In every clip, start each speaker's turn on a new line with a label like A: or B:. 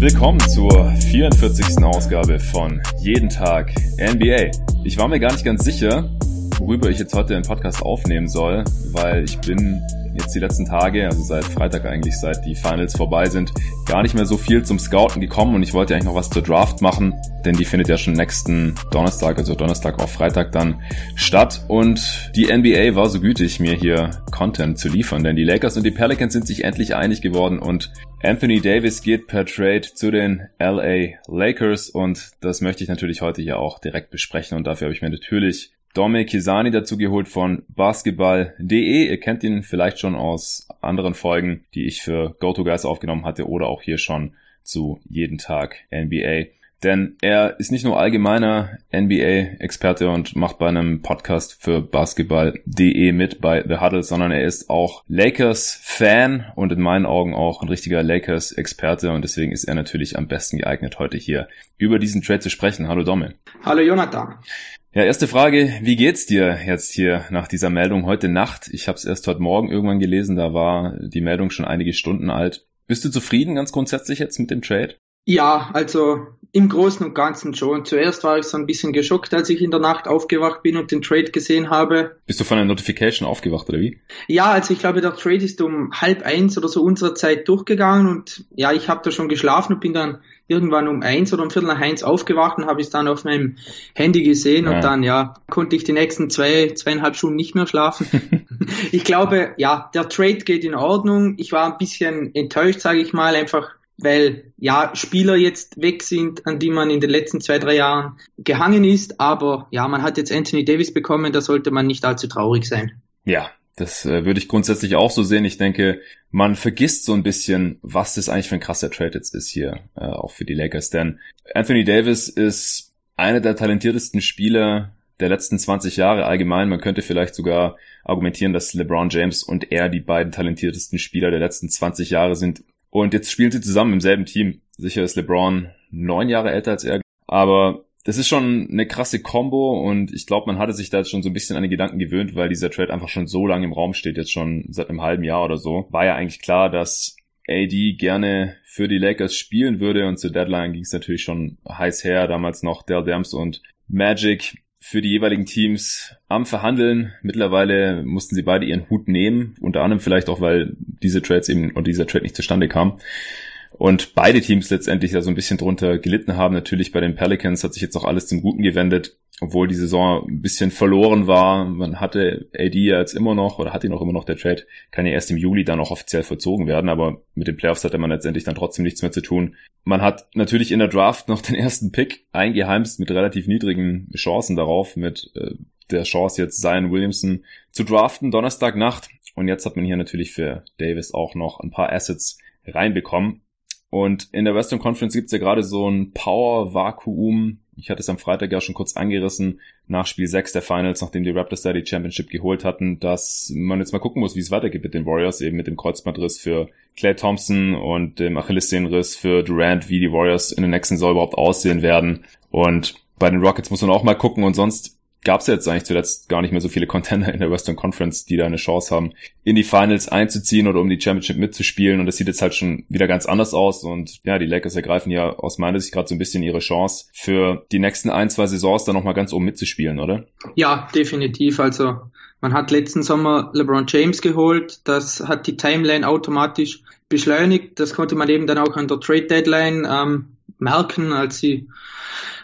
A: Willkommen zur 44. Ausgabe von Jeden Tag NBA. Ich war mir gar nicht ganz sicher, worüber ich jetzt heute den Podcast aufnehmen soll, weil ich bin jetzt die letzten Tage, also seit Freitag eigentlich, seit die Finals vorbei sind, gar nicht mehr so viel zum Scouten gekommen. Und ich wollte eigentlich noch was zur Draft machen, denn die findet ja schon nächsten Donnerstag, also Donnerstag auf Freitag dann statt. Und die NBA war so gütig, mir hier Content zu liefern, denn die Lakers und die Pelicans sind sich endlich einig geworden und Anthony Davis geht per Trade zu den LA Lakers. Und das möchte ich natürlich heute hier auch direkt besprechen und dafür habe ich mir natürlich Dome Kisani dazu geholt von basketball.de. Ihr kennt ihn vielleicht schon aus anderen Folgen, die ich für GoToGuys aufgenommen hatte oder auch hier schon zu jeden Tag NBA. Denn er ist nicht nur allgemeiner NBA-Experte und macht bei einem Podcast für basketball.de mit bei The Huddle, sondern er ist auch Lakers-Fan und in meinen Augen auch ein richtiger Lakers-Experte und deswegen ist er natürlich am besten geeignet, heute hier über diesen Trade zu sprechen. Hallo Domme.
B: Hallo Jonathan.
A: Ja, erste Frage, wie geht's dir jetzt hier nach dieser Meldung heute Nacht? Ich habe es erst heute Morgen irgendwann gelesen, da war die Meldung schon einige Stunden alt. Bist du zufrieden ganz grundsätzlich jetzt mit dem Trade?
B: Ja, also im Großen und Ganzen schon. Zuerst war ich so ein bisschen geschockt, als ich in der Nacht aufgewacht bin und den Trade gesehen habe.
A: Bist du von einer Notification aufgewacht oder wie?
B: Ja, also ich glaube, der Trade ist um halb eins oder so unserer Zeit durchgegangen und ja, ich habe da schon geschlafen und bin dann irgendwann um eins oder um Viertel nach eins aufgewacht und habe es dann auf meinem Handy gesehen ja. und dann ja konnte ich die nächsten zwei zweieinhalb Stunden nicht mehr schlafen. ich glaube, ja, der Trade geht in Ordnung. Ich war ein bisschen enttäuscht, sage ich mal, einfach weil ja Spieler jetzt weg sind, an die man in den letzten zwei, drei Jahren gehangen ist. Aber ja, man hat jetzt Anthony Davis bekommen, da sollte man nicht allzu traurig sein.
A: Ja, das äh, würde ich grundsätzlich auch so sehen. Ich denke, man vergisst so ein bisschen, was das eigentlich für ein krasser Trade jetzt ist hier, äh, auch für die Lakers. Denn Anthony Davis ist einer der talentiertesten Spieler der letzten 20 Jahre allgemein. Man könnte vielleicht sogar argumentieren, dass LeBron James und er die beiden talentiertesten Spieler der letzten 20 Jahre sind und jetzt spielen sie zusammen im selben Team. Sicher ist LeBron neun Jahre älter als er. Aber das ist schon eine krasse Combo und ich glaube, man hatte sich da jetzt schon so ein bisschen an die Gedanken gewöhnt, weil dieser Trade einfach schon so lange im Raum steht, jetzt schon seit einem halben Jahr oder so. War ja eigentlich klar, dass AD gerne für die Lakers spielen würde und zur Deadline ging es natürlich schon heiß her. Damals noch Dell Dams und Magic für die jeweiligen Teams am Verhandeln. Mittlerweile mussten sie beide ihren Hut nehmen, unter anderem vielleicht auch, weil diese Trades eben und dieser Trade nicht zustande kam. Und beide Teams letztendlich da so ein bisschen drunter gelitten haben. Natürlich bei den Pelicans hat sich jetzt auch alles zum Guten gewendet obwohl die Saison ein bisschen verloren war. Man hatte AD ja jetzt immer noch oder hat ihn auch immer noch der Trade, kann ja erst im Juli dann auch offiziell vollzogen werden, aber mit den Playoffs hatte man letztendlich dann trotzdem nichts mehr zu tun. Man hat natürlich in der Draft noch den ersten Pick eingeheimst mit relativ niedrigen Chancen darauf, mit äh, der Chance jetzt Zion Williamson zu draften, Donnerstagnacht. Und jetzt hat man hier natürlich für Davis auch noch ein paar Assets reinbekommen. Und in der Western Conference gibt's ja gerade so ein Power-Vakuum. Ich hatte es am Freitag ja schon kurz angerissen, nach Spiel 6 der Finals, nachdem die Raptors da die Championship geholt hatten, dass man jetzt mal gucken muss, wie es weitergeht mit den Warriors, eben mit dem Kreuzbandriss für Clay Thompson und dem Achillessehnenriss für Durant, wie die Warriors in der nächsten Saison überhaupt aussehen werden. Und bei den Rockets muss man auch mal gucken. Und sonst gab es jetzt eigentlich zuletzt gar nicht mehr so viele Contender in der Western Conference, die da eine Chance haben, in die Finals einzuziehen oder um die Championship mitzuspielen. Und das sieht jetzt halt schon wieder ganz anders aus. Und ja, die Lakers ergreifen ja aus meiner Sicht gerade so ein bisschen ihre Chance, für die nächsten ein, zwei Saisons dann nochmal ganz oben mitzuspielen, oder?
B: Ja, definitiv. Also man hat letzten Sommer LeBron James geholt. Das hat die Timeline automatisch beschleunigt. Das konnte man eben dann auch an der Trade Deadline ähm, merken, als sie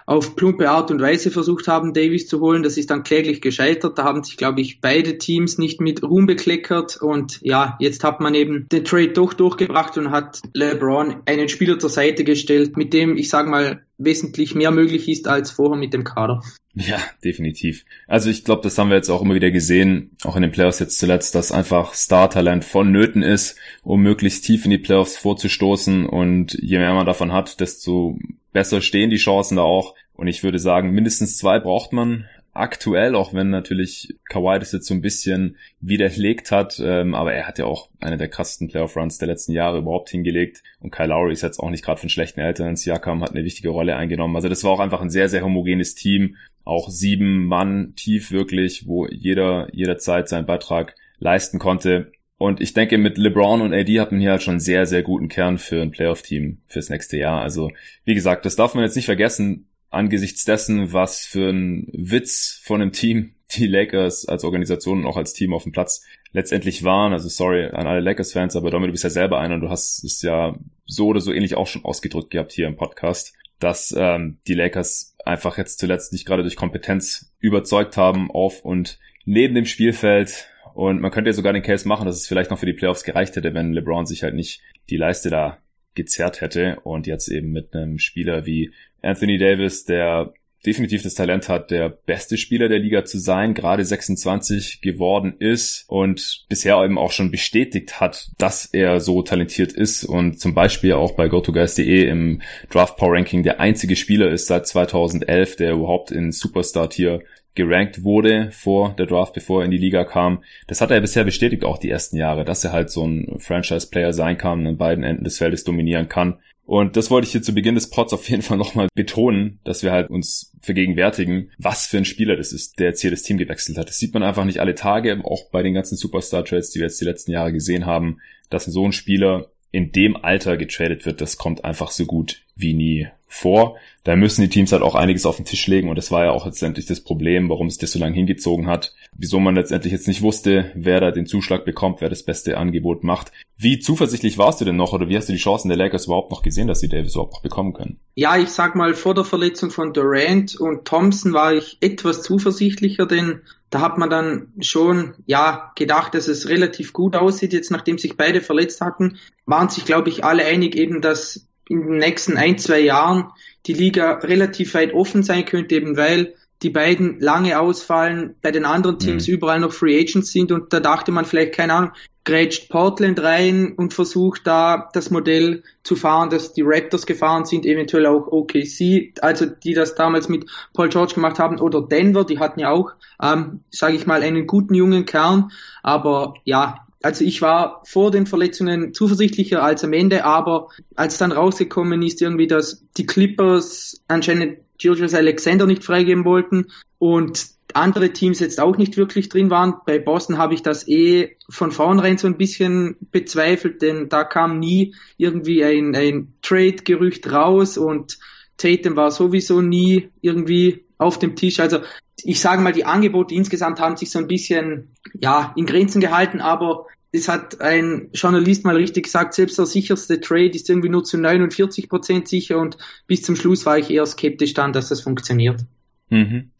B: auf plumpe Art und Weise versucht haben, Davis zu holen. Das ist dann kläglich gescheitert. Da haben sich, glaube ich, beide Teams nicht mit Ruhm bekleckert. Und ja, jetzt hat man eben den Trade doch durchgebracht und hat LeBron einen Spieler zur Seite gestellt, mit dem, ich sage mal, wesentlich mehr möglich ist als vorher mit dem Kader.
A: Ja, definitiv. Also ich glaube, das haben wir jetzt auch immer wieder gesehen, auch in den Playoffs jetzt zuletzt, dass einfach Star-Talent vonnöten ist, um möglichst tief in die Playoffs vorzustoßen und je mehr man davon hat, desto besser stehen die Chancen da auch. Und ich würde sagen, mindestens zwei braucht man aktuell, auch wenn natürlich Kawhi das jetzt so ein bisschen widerlegt hat, ähm, aber er hat ja auch eine der krassesten Playoff-Runs der letzten Jahre überhaupt hingelegt und Kyle Lowry ist jetzt auch nicht gerade von schlechten Eltern. Siakam hat eine wichtige Rolle eingenommen. Also das war auch einfach ein sehr, sehr homogenes Team, auch sieben Mann tief wirklich, wo jeder jederzeit seinen Beitrag leisten konnte. Und ich denke, mit LeBron und AD hat man hier halt schon einen sehr, sehr guten Kern für ein Playoff-Team fürs nächste Jahr. Also, wie gesagt, das darf man jetzt nicht vergessen angesichts dessen, was für ein Witz von einem Team die Lakers als Organisation und auch als Team auf dem Platz letztendlich waren. Also sorry an alle Lakers-Fans, aber Domi, du bist ja selber einer und du hast es ja so oder so ähnlich auch schon ausgedrückt gehabt hier im Podcast, dass ähm, die Lakers einfach jetzt zuletzt nicht gerade durch Kompetenz überzeugt haben auf und neben dem Spielfeld. Und man könnte ja sogar den Case machen, dass es vielleicht noch für die Playoffs gereicht hätte, wenn LeBron sich halt nicht die Leiste da gezerrt hätte und jetzt eben mit einem Spieler wie Anthony Davis, der definitiv das Talent hat, der beste Spieler der Liga zu sein, gerade 26 geworden ist und bisher eben auch schon bestätigt hat, dass er so talentiert ist und zum Beispiel auch bei GoToGuys.de im Draft Power Ranking der einzige Spieler ist seit 2011, der überhaupt in Superstar Tier gerankt wurde vor der Draft, bevor er in die Liga kam. Das hat er bisher bestätigt, auch die ersten Jahre, dass er halt so ein Franchise-Player sein kann und an beiden Enden des Feldes dominieren kann. Und das wollte ich hier zu Beginn des Pods auf jeden Fall nochmal betonen, dass wir halt uns vergegenwärtigen, was für ein Spieler das ist, der jetzt hier das Team gewechselt hat. Das sieht man einfach nicht alle Tage, auch bei den ganzen Superstar-Trades, die wir jetzt die letzten Jahre gesehen haben, dass so ein Spieler in dem Alter getradet wird, das kommt einfach so gut wie nie vor. Da müssen die Teams halt auch einiges auf den Tisch legen und das war ja auch letztendlich das Problem, warum es das so lange hingezogen hat. Wieso man letztendlich jetzt nicht wusste, wer da den Zuschlag bekommt, wer das beste Angebot macht. Wie zuversichtlich warst du denn noch oder wie hast du die Chancen der Lakers überhaupt noch gesehen, dass sie Davis überhaupt noch bekommen können?
B: Ja, ich sag mal, vor der Verletzung von Durant und Thompson war ich etwas zuversichtlicher, denn da hat man dann schon, ja, gedacht, dass es relativ gut aussieht. Jetzt, nachdem sich beide verletzt hatten, waren sich, glaube ich, alle einig eben, dass in den nächsten ein, zwei Jahren die Liga relativ weit offen sein könnte, eben weil die beiden lange ausfallen, bei den anderen Teams mhm. überall noch Free Agents sind und da dachte man vielleicht, keine Ahnung, grätscht Portland rein und versucht da das Modell zu fahren, dass die Raptors gefahren sind, eventuell auch OKC, also die das damals mit Paul George gemacht haben, oder Denver, die hatten ja auch, ähm, sage ich mal, einen guten jungen Kern, aber ja, also ich war vor den Verletzungen zuversichtlicher als am Ende, aber als dann rausgekommen ist irgendwie, dass die Clippers anscheinend Julius Alexander nicht freigeben wollten und andere Teams jetzt auch nicht wirklich drin waren. Bei Boston habe ich das eh von vornherein so ein bisschen bezweifelt, denn da kam nie irgendwie ein, ein Trade-Gerücht raus und Tatum war sowieso nie irgendwie auf dem Tisch. Also ich sage mal, die Angebote insgesamt haben sich so ein bisschen ja in Grenzen gehalten, aber es hat ein Journalist mal richtig gesagt, selbst der sicherste Trade ist irgendwie nur zu 49 Prozent sicher und bis zum Schluss war ich eher skeptisch dann, dass das funktioniert.
A: Mhm.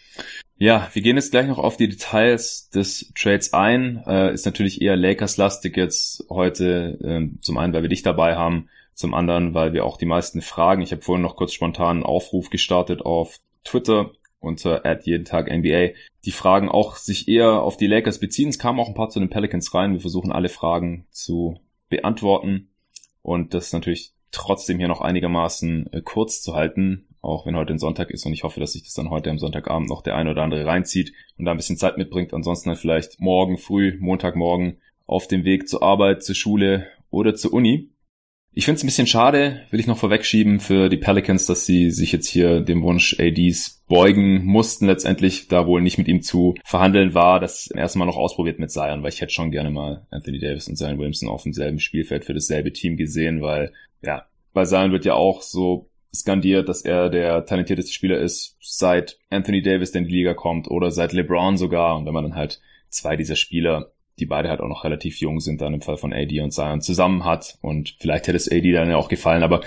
A: Ja, wir gehen jetzt gleich noch auf die Details des Trades ein. Äh, ist natürlich eher Lakers-lastig jetzt heute, äh, zum einen, weil wir dich dabei haben, zum anderen, weil wir auch die meisten Fragen, ich habe vorhin noch kurz spontan einen Aufruf gestartet auf Twitter, unter at jeden Tag NBA. Die Fragen auch sich eher auf die Lakers beziehen. Es kamen auch ein paar zu den Pelicans rein. Wir versuchen alle Fragen zu beantworten und das natürlich trotzdem hier noch einigermaßen äh, kurz zu halten, auch wenn heute ein Sonntag ist und ich hoffe, dass sich das dann heute am Sonntagabend noch der ein oder andere reinzieht und da ein bisschen Zeit mitbringt. Ansonsten dann vielleicht morgen früh, Montagmorgen auf dem Weg zur Arbeit, zur Schule oder zur Uni. Ich finde es ein bisschen schade, will ich noch vorwegschieben, für die Pelicans, dass sie sich jetzt hier dem Wunsch ADs beugen mussten letztendlich, da wohl nicht mit ihm zu verhandeln war, das erste Mal noch ausprobiert mit Zion, weil ich hätte schon gerne mal Anthony Davis und Zion Williamson auf demselben Spielfeld für dasselbe Team gesehen, weil, ja, bei Zion wird ja auch so skandiert, dass er der talentierteste Spieler ist, seit Anthony Davis in die Liga kommt oder seit LeBron sogar. Und wenn man dann halt zwei dieser Spieler die beide halt auch noch relativ jung sind, dann im Fall von AD und Zion zusammen hat. Und vielleicht hätte es AD dann ja auch gefallen, aber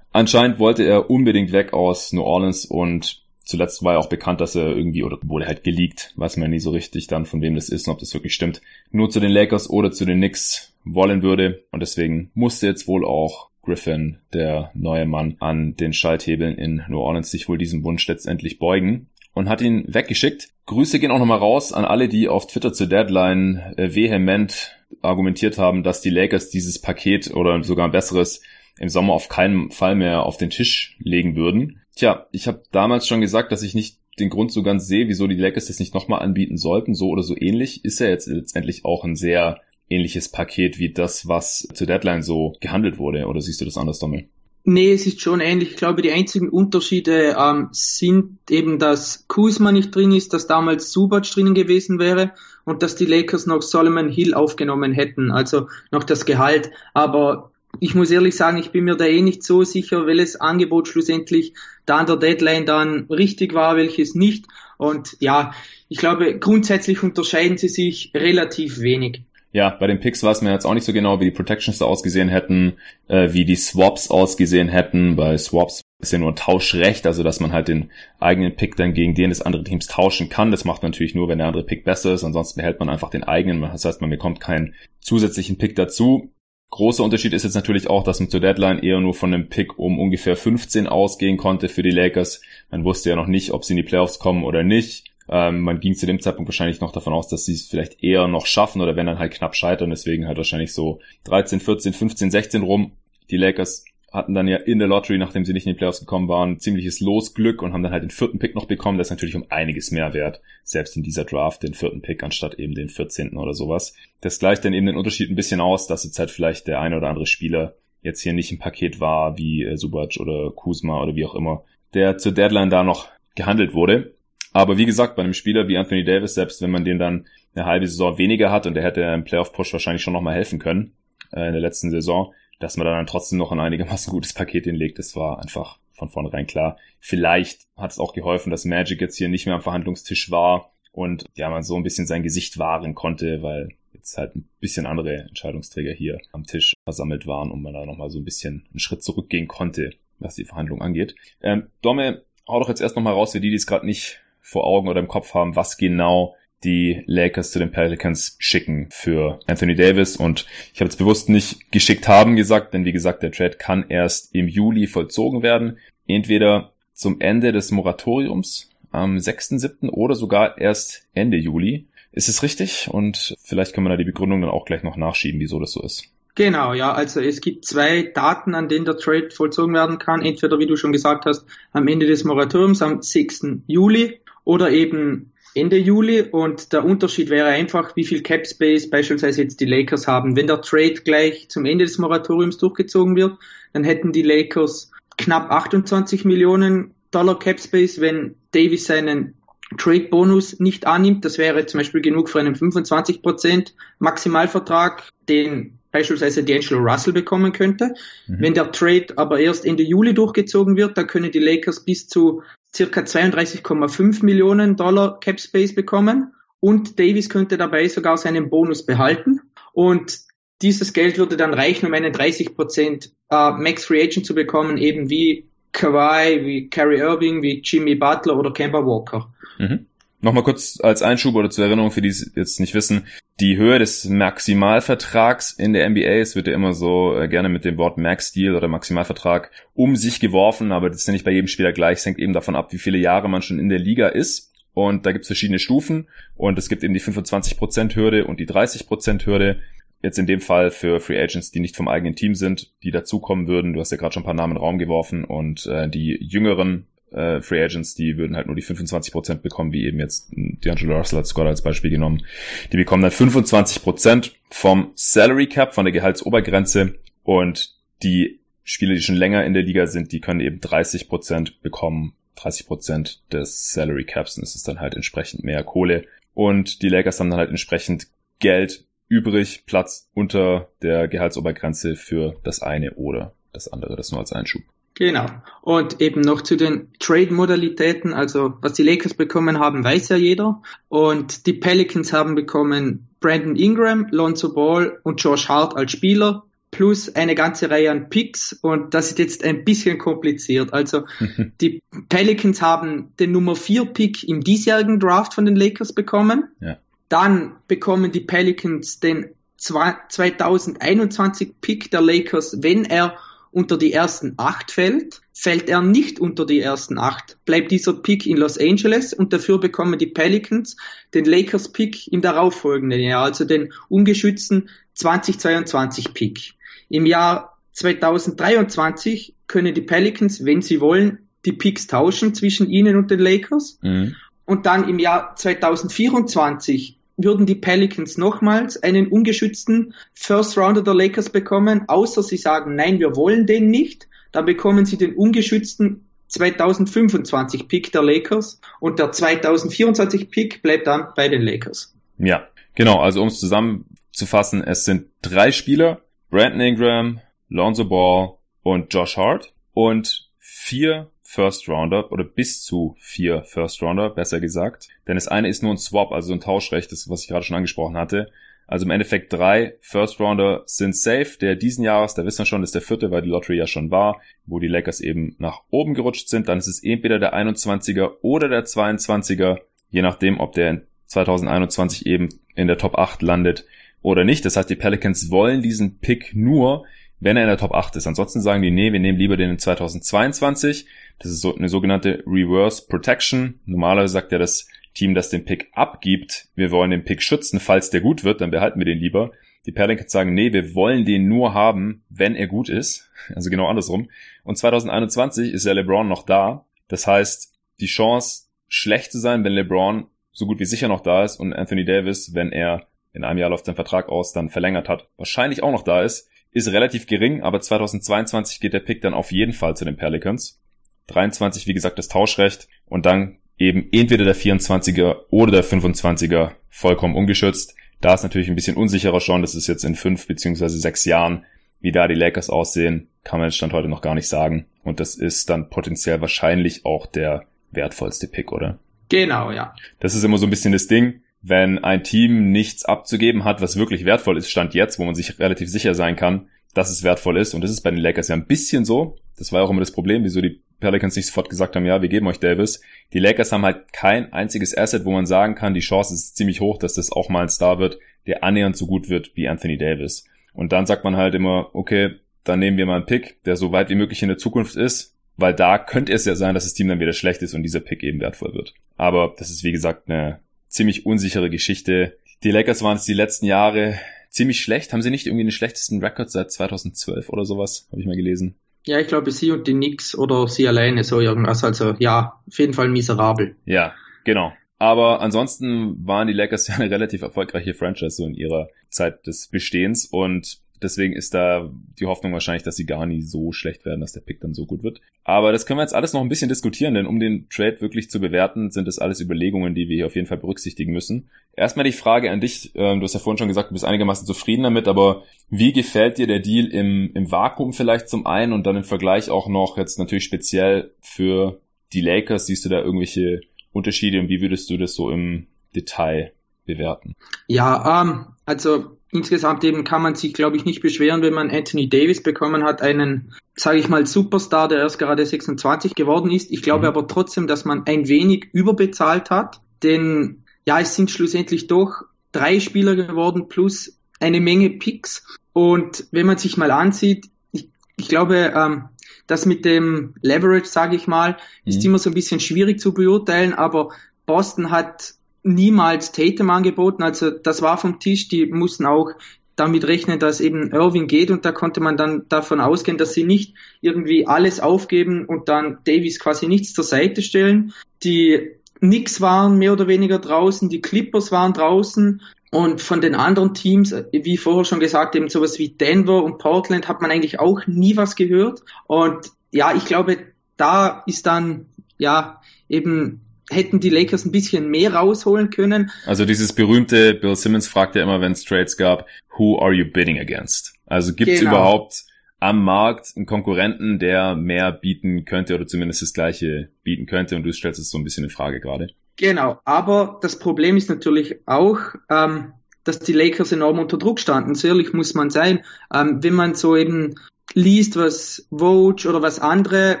A: anscheinend wollte er unbedingt weg aus New Orleans und zuletzt war er auch bekannt, dass er irgendwie, oder wurde halt geleakt, weiß man nie so richtig dann, von wem das ist und ob das wirklich stimmt, nur zu den Lakers oder zu den Knicks wollen würde. Und deswegen musste jetzt wohl auch Griffin, der neue Mann, an den Schalthebeln in New Orleans sich wohl diesem Wunsch letztendlich beugen und hat ihn weggeschickt. Grüße gehen auch nochmal raus an alle, die auf Twitter zur Deadline äh, vehement argumentiert haben, dass die Lakers dieses Paket oder sogar ein besseres im Sommer auf keinen Fall mehr auf den Tisch legen würden. Tja, ich habe damals schon gesagt, dass ich nicht den Grund so ganz sehe, wieso die Lakers das nicht nochmal anbieten sollten, so oder so ähnlich, ist ja jetzt letztendlich auch ein sehr ähnliches Paket wie das, was zur Deadline so gehandelt wurde. Oder siehst du das anders, Dommel?
B: Nee, es ist schon ähnlich. Ich glaube, die einzigen Unterschiede ähm, sind eben, dass Kuzma nicht drin ist, dass damals Subac drinnen gewesen wäre und dass die Lakers noch Solomon Hill aufgenommen hätten, also noch das Gehalt. Aber ich muss ehrlich sagen, ich bin mir da eh nicht so sicher, welches Angebot schlussendlich da an der Deadline dann richtig war, welches nicht. Und ja, ich glaube, grundsätzlich unterscheiden sie sich relativ wenig
A: ja, bei den Picks weiß man jetzt auch nicht so genau, wie die Protections da ausgesehen hätten, äh, wie die Swaps ausgesehen hätten. Bei Swaps ist ja nur ein Tauschrecht, also dass man halt den eigenen Pick dann gegen den des anderen Teams tauschen kann. Das macht man natürlich nur, wenn der andere Pick besser ist. Ansonsten behält man einfach den eigenen. Das heißt, man bekommt keinen zusätzlichen Pick dazu. Großer Unterschied ist jetzt natürlich auch, dass man zur Deadline eher nur von einem Pick um ungefähr 15 ausgehen konnte für die Lakers. Man wusste ja noch nicht, ob sie in die Playoffs kommen oder nicht. Ähm, man ging zu dem Zeitpunkt wahrscheinlich noch davon aus, dass sie es vielleicht eher noch schaffen oder wenn dann halt knapp scheitern. Deswegen halt wahrscheinlich so 13, 14, 15, 16 rum. Die Lakers hatten dann ja in der Lottery, nachdem sie nicht in die Playoffs gekommen waren, ziemliches Losglück und haben dann halt den vierten Pick noch bekommen. Das ist natürlich um einiges mehr wert, selbst in dieser Draft, den vierten Pick anstatt eben den 14. oder sowas. Das gleicht dann eben den Unterschied ein bisschen aus, dass jetzt halt vielleicht der eine oder andere Spieler jetzt hier nicht im Paket war, wie äh, Subac oder Kuzma oder wie auch immer, der zur Deadline da noch gehandelt wurde. Aber wie gesagt, bei einem Spieler wie Anthony Davis, selbst wenn man den dann eine halbe Saison weniger hat und der hätte im Playoff-Push wahrscheinlich schon nochmal helfen können äh, in der letzten Saison, dass man dann trotzdem noch ein einigermaßen gutes Paket hinlegt, das war einfach von vornherein klar. Vielleicht hat es auch geholfen, dass Magic jetzt hier nicht mehr am Verhandlungstisch war und ja, man so ein bisschen sein Gesicht wahren konnte, weil jetzt halt ein bisschen andere Entscheidungsträger hier am Tisch versammelt waren und man da nochmal so ein bisschen einen Schritt zurückgehen konnte, was die Verhandlung angeht. Ähm, Domme, hau doch jetzt erst nochmal raus für die, die es gerade nicht vor Augen oder im Kopf haben, was genau die Lakers zu den Pelicans schicken für Anthony Davis. Und ich habe jetzt bewusst nicht geschickt haben gesagt, denn wie gesagt, der Trade kann erst im Juli vollzogen werden. Entweder zum Ende des Moratoriums am 6.7. oder sogar erst Ende Juli. Ist es richtig? Und vielleicht können wir da die Begründung dann auch gleich noch nachschieben, wieso das so ist.
B: Genau, ja, also es gibt zwei Daten, an denen der Trade vollzogen werden kann. Entweder, wie du schon gesagt hast, am Ende des Moratoriums am 6. Juli oder eben Ende Juli und der Unterschied wäre einfach, wie viel Cap Space beispielsweise jetzt die Lakers haben. Wenn der Trade gleich zum Ende des Moratoriums durchgezogen wird, dann hätten die Lakers knapp 28 Millionen Dollar Cap Space, wenn Davis seinen Trade Bonus nicht annimmt. Das wäre zum Beispiel genug für einen 25% Maximalvertrag, den beispielsweise D'Angelo Russell bekommen könnte. Mhm. Wenn der Trade aber erst Ende Juli durchgezogen wird, dann können die Lakers bis zu circa 32,5 Millionen Dollar Cap Space bekommen und Davis könnte dabei sogar seinen Bonus behalten und dieses Geld würde dann reichen, um einen 30% äh, Max Free Agent zu bekommen, eben wie Kawhi, wie Kerry Irving, wie Jimmy Butler oder Kemba Walker.
A: Mhm. Nochmal kurz als Einschub oder zur Erinnerung für die, die jetzt nicht wissen, die Höhe des Maximalvertrags in der NBA, es wird ja immer so äh, gerne mit dem Wort Max Deal oder Maximalvertrag um sich geworfen, aber das ist ja nicht bei jedem Spieler gleich, es hängt eben davon ab, wie viele Jahre man schon in der Liga ist. Und da gibt es verschiedene Stufen und es gibt eben die 25% Hürde und die 30% Hürde. Jetzt in dem Fall für Free Agents, die nicht vom eigenen Team sind, die dazukommen würden. Du hast ja gerade schon ein paar Namen in den Raum geworfen und äh, die jüngeren äh, Free Agents, die würden halt nur die 25% bekommen, wie eben jetzt D'Angelo Russell hat Scott als Beispiel genommen. Die bekommen dann 25% vom Salary Cap, von der Gehaltsobergrenze und die Spieler, die schon länger in der Liga sind, die können eben 30% bekommen, 30% des Salary Caps und es ist dann halt entsprechend mehr Kohle. Und die Lakers haben dann halt entsprechend Geld übrig, Platz unter der Gehaltsobergrenze für das eine oder das andere. Das nur als Einschub.
B: Genau. Und eben noch zu den Trade-Modalitäten, also was die Lakers bekommen haben, weiß ja jeder. Und die Pelicans haben bekommen Brandon Ingram, Lonzo Ball und Josh Hart als Spieler plus eine ganze Reihe an Picks und das ist jetzt ein bisschen kompliziert. Also die Pelicans haben den Nummer 4 Pick im diesjährigen Draft von den Lakers bekommen. Ja. Dann bekommen die Pelicans den 2021 Pick der Lakers, wenn er unter die ersten acht fällt. Fällt er nicht unter die ersten acht, bleibt dieser Pick in Los Angeles und dafür bekommen die Pelicans den Lakers Pick im darauffolgenden Jahr, also den ungeschützten 2022 Pick. Im Jahr 2023 können die Pelicans, wenn sie wollen, die Picks tauschen zwischen ihnen und den Lakers. Mhm. Und dann im Jahr 2024 würden die Pelicans nochmals einen ungeschützten First Rounder der Lakers bekommen, außer sie sagen, nein, wir wollen den nicht. Dann bekommen sie den ungeschützten 2025 Pick der Lakers und der 2024 Pick bleibt dann bei den Lakers.
A: Ja, genau. Also um es zusammenzufassen, es sind drei Spieler, Brandon Ingram, Lonzo Ball und Josh Hart und vier First Rounder oder bis zu vier First Rounder, besser gesagt. Denn das eine ist nur ein Swap, also ein Tauschrecht, das was ich gerade schon angesprochen hatte. Also im Endeffekt drei First Rounder sind safe. Der diesen Jahres, da wissen wir schon, ist der vierte, weil die Lottery ja schon war, wo die Lakers eben nach oben gerutscht sind. Dann ist es entweder der 21er oder der 22er, je nachdem, ob der 2021 eben in der Top 8 landet oder nicht. Das heißt, die Pelicans wollen diesen Pick nur, wenn er in der Top 8 ist. Ansonsten sagen die, nee, wir nehmen lieber den in 2022. Das ist so eine sogenannte Reverse Protection. Normalerweise sagt ja das Team, das den Pick abgibt, wir wollen den Pick schützen, falls der gut wird, dann behalten wir den lieber. Die Pelicans sagen, nee, wir wollen den nur haben, wenn er gut ist. Also genau andersrum. Und 2021 ist ja LeBron noch da. Das heißt, die Chance, schlecht zu sein, wenn LeBron so gut wie sicher noch da ist und Anthony Davis, wenn er in einem Jahr läuft sein Vertrag aus, dann verlängert hat, wahrscheinlich auch noch da ist, ist relativ gering, aber 2022 geht der Pick dann auf jeden Fall zu den Pelicans. 23, wie gesagt, das Tauschrecht und dann eben entweder der 24er oder der 25er vollkommen ungeschützt. Da ist natürlich ein bisschen unsicherer schon, das ist jetzt in fünf beziehungsweise sechs Jahren, wie da die Lakers aussehen, kann man jetzt Stand heute noch gar nicht sagen. Und das ist dann potenziell wahrscheinlich auch der wertvollste Pick, oder?
B: Genau, ja.
A: Das ist immer so ein bisschen das Ding, wenn ein Team nichts abzugeben hat, was wirklich wertvoll ist, Stand jetzt, wo man sich relativ sicher sein kann, dass es wertvoll ist. Und das ist bei den Lakers ja ein bisschen so. Das war auch immer das Problem, wieso die Pelicans nicht sofort gesagt haben, ja, wir geben euch Davis. Die Lakers haben halt kein einziges Asset, wo man sagen kann, die Chance ist ziemlich hoch, dass das auch mal ein Star wird, der annähernd so gut wird wie Anthony Davis. Und dann sagt man halt immer, okay, dann nehmen wir mal einen Pick, der so weit wie möglich in der Zukunft ist, weil da könnte es ja sein, dass das Team dann wieder schlecht ist und dieser Pick eben wertvoll wird. Aber das ist wie gesagt eine ziemlich unsichere Geschichte. Die Lakers waren es die letzten Jahre ziemlich schlecht. Haben sie nicht irgendwie den schlechtesten Rekord seit 2012 oder sowas? Habe ich mal gelesen.
B: Ja, ich glaube, sie und die Knicks oder sie alleine so irgendwas. Also ja, auf jeden Fall miserabel.
A: Ja, genau. Aber ansonsten waren die Lakers ja eine relativ erfolgreiche Franchise so in ihrer Zeit des Bestehens und Deswegen ist da die Hoffnung wahrscheinlich, dass sie gar nie so schlecht werden, dass der Pick dann so gut wird. Aber das können wir jetzt alles noch ein bisschen diskutieren, denn um den Trade wirklich zu bewerten, sind das alles Überlegungen, die wir hier auf jeden Fall berücksichtigen müssen. Erstmal die Frage an dich. Ähm, du hast ja vorhin schon gesagt, du bist einigermaßen zufrieden damit, aber wie gefällt dir der Deal im, im Vakuum vielleicht zum einen und dann im Vergleich auch noch jetzt natürlich speziell für die Lakers? Siehst du da irgendwelche Unterschiede und wie würdest du das so im Detail bewerten?
B: Ja, ähm, also insgesamt eben kann man sich, glaube ich, nicht beschweren, wenn man Anthony Davis bekommen hat, einen, sage ich mal, Superstar, der erst gerade 26 geworden ist. Ich glaube mhm. aber trotzdem, dass man ein wenig überbezahlt hat, denn ja, es sind schlussendlich doch drei Spieler geworden plus eine Menge Picks. Und wenn man sich mal ansieht, ich, ich glaube, ähm, das mit dem Leverage, sage ich mal, ist mhm. immer so ein bisschen schwierig zu beurteilen, aber Boston hat niemals Tatum angeboten. Also das war vom Tisch. Die mussten auch damit rechnen, dass eben Irving geht und da konnte man dann davon ausgehen, dass sie nicht irgendwie alles aufgeben und dann Davis quasi nichts zur Seite stellen. Die Knicks waren mehr oder weniger draußen, die Clippers waren draußen und von den anderen Teams, wie vorher schon gesagt, eben sowas wie Denver und Portland hat man eigentlich auch nie was gehört. Und ja, ich glaube, da ist dann ja eben hätten die Lakers ein bisschen mehr rausholen können.
A: Also dieses berühmte, Bill Simmons fragt ja immer, wenn es Trades gab, who are you bidding against? Also gibt es genau. überhaupt am Markt einen Konkurrenten, der mehr bieten könnte oder zumindest das gleiche bieten könnte und du stellst es so ein bisschen in Frage gerade.
B: Genau, aber das Problem ist natürlich auch, ähm, dass die Lakers enorm unter Druck standen. So ehrlich muss man sein. Ähm, wenn man so eben liest, was Vogue oder was andere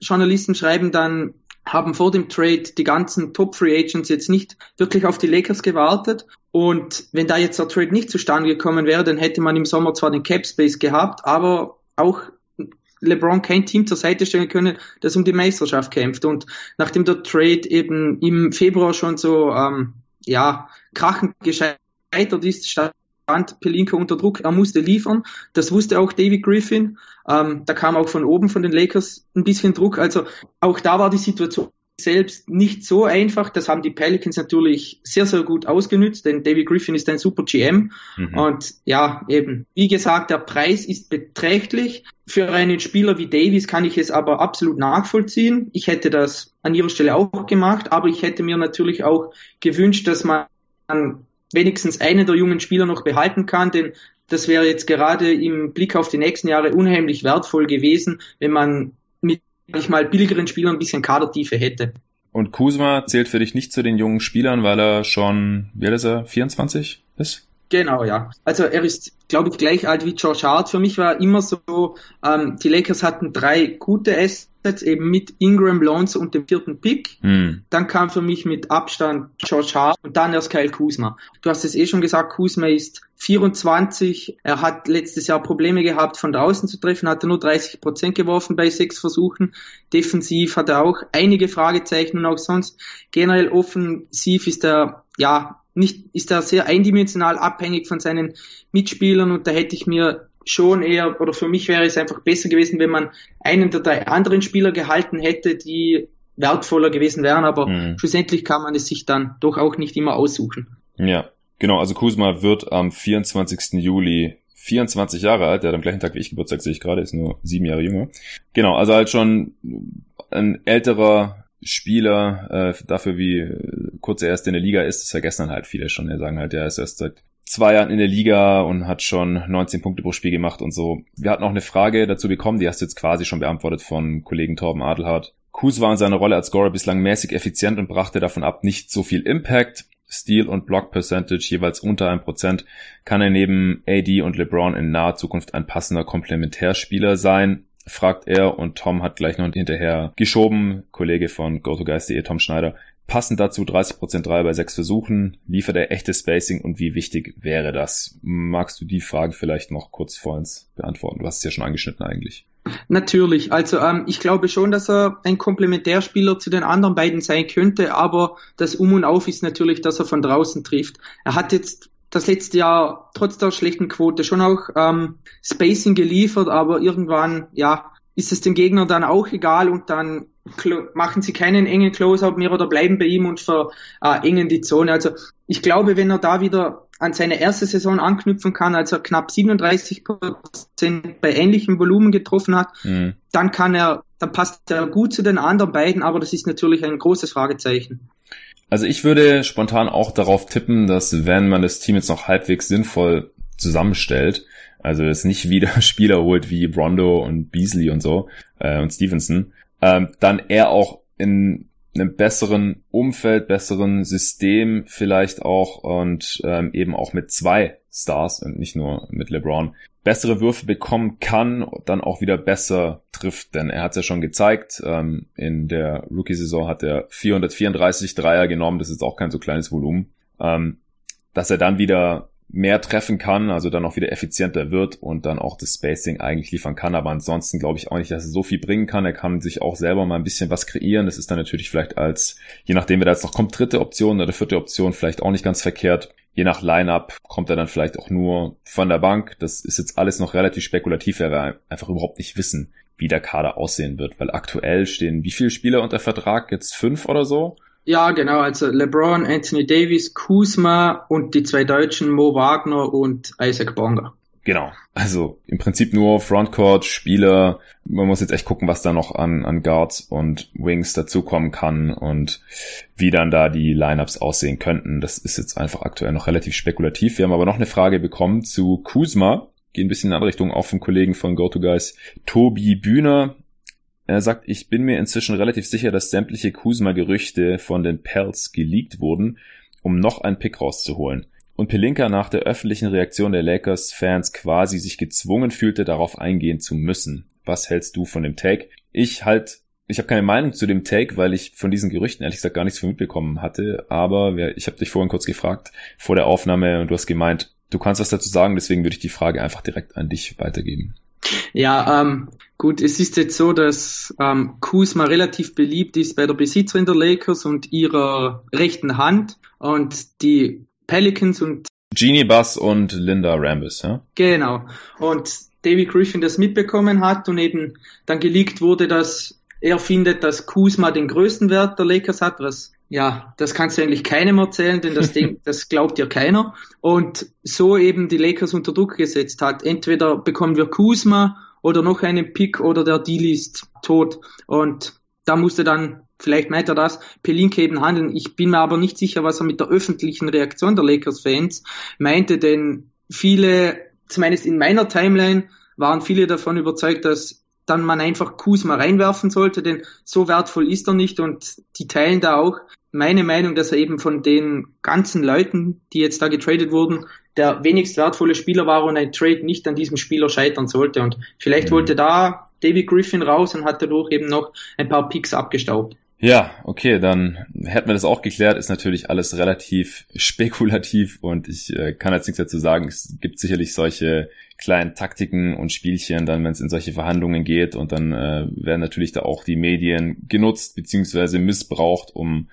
B: Journalisten schreiben, dann haben vor dem Trade die ganzen Top Free Agents jetzt nicht wirklich auf die Lakers gewartet. Und wenn da jetzt der Trade nicht zustande gekommen wäre, dann hätte man im Sommer zwar den Cap Space gehabt, aber auch LeBron kein Team zur Seite stellen können, das um die Meisterschaft kämpft. Und nachdem der Trade eben im Februar schon so ähm, ja krachend gescheitert ist, statt stand Pelinka unter Druck, er musste liefern. Das wusste auch David Griffin. Ähm, da kam auch von oben von den Lakers ein bisschen Druck. Also auch da war die Situation selbst nicht so einfach. Das haben die Pelicans natürlich sehr, sehr gut ausgenützt, denn David Griffin ist ein super GM. Mhm. Und ja, eben, wie gesagt, der Preis ist beträchtlich. Für einen Spieler wie Davis kann ich es aber absolut nachvollziehen. Ich hätte das an ihrer Stelle auch gemacht, aber ich hätte mir natürlich auch gewünscht, dass man wenigstens einen der jungen Spieler noch behalten kann, denn das wäre jetzt gerade im Blick auf die nächsten Jahre unheimlich wertvoll gewesen, wenn man mit ich mal billigeren Spielern ein bisschen Kadertiefe hätte.
A: Und Kuzma zählt für dich nicht zu den jungen Spielern, weil er schon, wie alt ist er, 24 ist?
B: Genau, ja. Also er ist, glaube ich, gleich alt wie George Hart. Für mich war immer so, ähm, die Lakers hatten drei gute Assets, eben mit Ingram, Lonzo und dem vierten Pick. Hm. Dann kam für mich mit Abstand George Hart und dann erst Kyle Kuzma. Du hast es eh schon gesagt, Kuzma ist 24. Er hat letztes Jahr Probleme gehabt, von draußen zu treffen, hat er nur 30 Prozent geworfen bei sechs Versuchen. Defensiv hat er auch einige Fragezeichen und auch sonst generell offensiv ist er, ja, nicht, ist er sehr eindimensional abhängig von seinen Mitspielern und da hätte ich mir schon eher, oder für mich wäre es einfach besser gewesen, wenn man einen der drei anderen Spieler gehalten hätte, die wertvoller gewesen wären, aber mhm. schlussendlich kann man es sich dann doch auch nicht immer aussuchen.
A: Ja, genau, also Kuzma wird am 24. Juli 24 Jahre alt, der hat am gleichen Tag wie ich Geburtstag, sehe ich gerade, ist nur sieben Jahre jünger. Genau, also halt schon ein älterer Spieler äh, dafür, wie kurz er erst in der Liga ist, das vergessen halt viele schon. Die sagen halt, er ist erst seit zwei Jahren in der Liga und hat schon 19 Punkte pro Spiel gemacht und so. Wir hatten auch eine Frage dazu bekommen, die hast du jetzt quasi schon beantwortet von Kollegen Torben Adelhardt. Kuz war in seiner Rolle als Scorer bislang mäßig effizient und brachte davon ab nicht so viel Impact. Steal und Block Percentage jeweils unter einem Prozent, kann er neben AD und LeBron in naher Zukunft ein passender Komplementärspieler sein fragt er und Tom hat gleich noch hinterher geschoben, Kollege von GoToGuys.de, Tom Schneider. Passend dazu 30% Dreier bei sechs Versuchen, liefert er echtes Spacing und wie wichtig wäre das? Magst du die Frage vielleicht noch kurz vor uns beantworten? Du hast es ja schon angeschnitten eigentlich.
B: Natürlich, also ähm, ich glaube schon, dass er ein Komplementärspieler zu den anderen beiden sein könnte, aber das Um und Auf ist natürlich, dass er von draußen trifft. Er hat jetzt das letzte Jahr trotz der schlechten Quote schon auch ähm, Spacing geliefert, aber irgendwann, ja, ist es dem Gegner dann auch egal und dann machen sie keinen engen Closeout mehr oder bleiben bei ihm und verengen die Zone. Also ich glaube, wenn er da wieder an seine erste Saison anknüpfen kann, als er knapp 37 Prozent bei ähnlichem Volumen getroffen hat, mhm. dann kann er, dann passt er gut zu den anderen beiden, aber das ist natürlich ein großes Fragezeichen.
A: Also ich würde spontan auch darauf tippen, dass wenn man das Team jetzt noch halbwegs sinnvoll zusammenstellt, also es nicht wieder Spieler holt wie Rondo und Beasley und so äh, und Stevenson, ähm, dann er auch in einem besseren Umfeld, besseren System vielleicht auch und ähm, eben auch mit zwei Stars und nicht nur mit LeBron bessere Würfe bekommen kann, dann auch wieder besser trifft. Denn er hat es ja schon gezeigt, ähm, in der Rookie-Saison hat er 434 Dreier genommen, das ist auch kein so kleines Volumen, ähm, dass er dann wieder mehr treffen kann, also dann auch wieder effizienter wird und dann auch das Spacing eigentlich liefern kann. Aber ansonsten glaube ich auch nicht, dass er so viel bringen kann. Er kann sich auch selber mal ein bisschen was kreieren. Das ist dann natürlich vielleicht als, je nachdem, wer da jetzt noch kommt, dritte Option oder vierte Option vielleicht auch nicht ganz verkehrt. Je nach Lineup kommt er dann vielleicht auch nur von der Bank. Das ist jetzt alles noch relativ spekulativ, weil wir einfach überhaupt nicht wissen, wie der Kader aussehen wird. Weil aktuell stehen wie viele Spieler unter Vertrag? Jetzt fünf oder so?
B: Ja, genau. Also LeBron, Anthony Davis, Kuzma und die zwei Deutschen Mo Wagner und Isaac Bonga.
A: Genau. Also im Prinzip nur Frontcourt, Spieler. Man muss jetzt echt gucken, was da noch an, an Guards und Wings dazukommen kann und wie dann da die Lineups aussehen könnten. Das ist jetzt einfach aktuell noch relativ spekulativ. Wir haben aber noch eine Frage bekommen zu Kuzma. Gehen ein bisschen in andere Richtung, auch vom Kollegen von GoToGuys, Tobi Bühner. Er sagt, ich bin mir inzwischen relativ sicher, dass sämtliche Kuzma-Gerüchte von den Pelts geleakt wurden, um noch einen Pick rauszuholen und Pelinka nach der öffentlichen Reaktion der Lakers-Fans quasi sich gezwungen fühlte, darauf eingehen zu müssen. Was hältst du von dem Take? Ich halt, ich habe keine Meinung zu dem Take, weil ich von diesen Gerüchten ehrlich gesagt gar nichts von mitbekommen hatte. Aber ich habe dich vorhin kurz gefragt vor der Aufnahme und du hast gemeint, du kannst was dazu sagen, deswegen würde ich die Frage einfach direkt an dich weitergeben.
B: Ja, ähm, gut, es ist jetzt so, dass ähm, Kuzma relativ beliebt ist bei der Besitzerin der Lakers und ihrer rechten Hand und die Pelicans und
A: Genie Bass und Linda Rambis, ja?
B: Genau. Und David Griffin das mitbekommen hat und eben dann geleakt wurde, dass er findet, dass Kuzma den größten Wert der Lakers hat, was ja, das kannst du eigentlich keinem erzählen, denn das, Ding, das glaubt dir keiner. Und so eben die Lakers unter Druck gesetzt hat. Entweder bekommen wir Kuzma oder noch einen Pick oder der Deal ist tot. Und da musste dann, vielleicht meint er das, Pelinke eben handeln. Ich bin mir aber nicht sicher, was er mit der öffentlichen Reaktion der Lakers-Fans meinte, denn viele, zumindest in meiner Timeline, waren viele davon überzeugt, dass dann man einfach Kuzma reinwerfen sollte, denn so wertvoll ist er nicht und die teilen da auch meine Meinung, dass er eben von den ganzen Leuten, die jetzt da getradet wurden, der wenigst wertvolle Spieler war und ein Trade nicht an diesem Spieler scheitern sollte. Und vielleicht mhm. wollte da David Griffin raus und hat dadurch eben noch ein paar Picks abgestaubt.
A: Ja, okay, dann hätten wir das auch geklärt. Ist natürlich alles relativ spekulativ und ich äh, kann jetzt nichts dazu sagen. Es gibt sicherlich solche kleinen Taktiken und Spielchen, dann wenn es in solche Verhandlungen geht und dann äh, werden natürlich da auch die Medien genutzt beziehungsweise missbraucht, um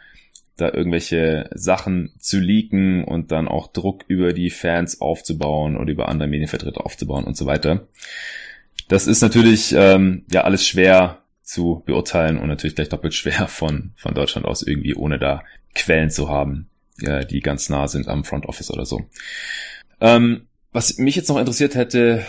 A: da irgendwelche Sachen zu leaken und dann auch Druck über die Fans aufzubauen oder über andere Medienvertreter aufzubauen und so weiter. Das ist natürlich ähm, ja alles schwer zu beurteilen und natürlich gleich doppelt schwer von, von Deutschland aus irgendwie, ohne da Quellen zu haben, ja, die ganz nah sind am Front Office oder so. Ähm, was mich jetzt noch interessiert hätte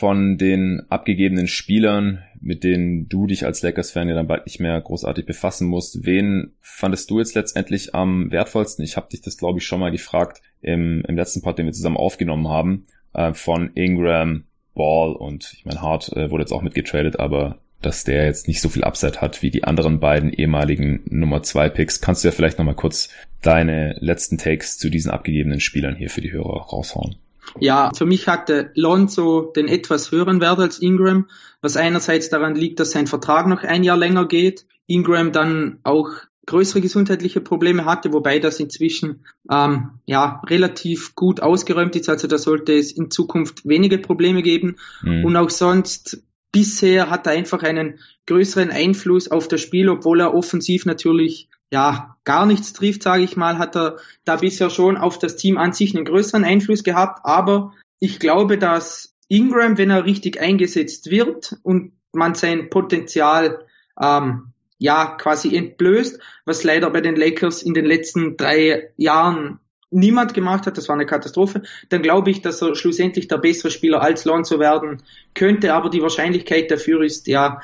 A: von den abgegebenen Spielern, mit denen du dich als Lakers-Fan ja dann bald nicht mehr großartig befassen musst, wen fandest du jetzt letztendlich am wertvollsten? Ich habe dich das, glaube ich, schon mal gefragt im, im letzten Part, den wir zusammen aufgenommen haben, äh, von Ingram, Ball und ich meine, Hart äh, wurde jetzt auch mitgetradet, aber dass der jetzt nicht so viel Upside hat wie die anderen beiden ehemaligen Nummer 2 Picks. Kannst du ja vielleicht nochmal kurz deine letzten Takes zu diesen abgegebenen Spielern hier für die Hörer raushauen?
B: Ja, für mich hatte Lonzo den etwas höheren Wert als Ingram, was einerseits daran liegt, dass sein Vertrag noch ein Jahr länger geht. Ingram dann auch größere gesundheitliche Probleme hatte, wobei das inzwischen ähm, ja relativ gut ausgeräumt ist. Also da sollte es in Zukunft wenige Probleme geben. Mhm. Und auch sonst bisher hat er einfach einen größeren Einfluss auf das Spiel, obwohl er offensiv natürlich ja gar nichts trifft, sage ich mal, hat er da bisher schon auf das Team an sich einen größeren Einfluss gehabt. Aber ich glaube, dass Ingram, wenn er richtig eingesetzt wird und man sein Potenzial ähm, ja quasi entblößt, was leider bei den Lakers in den letzten drei Jahren niemand gemacht hat, das war eine Katastrophe, dann glaube ich, dass er schlussendlich der bessere Spieler als Lonzo werden könnte, aber die Wahrscheinlichkeit dafür ist ja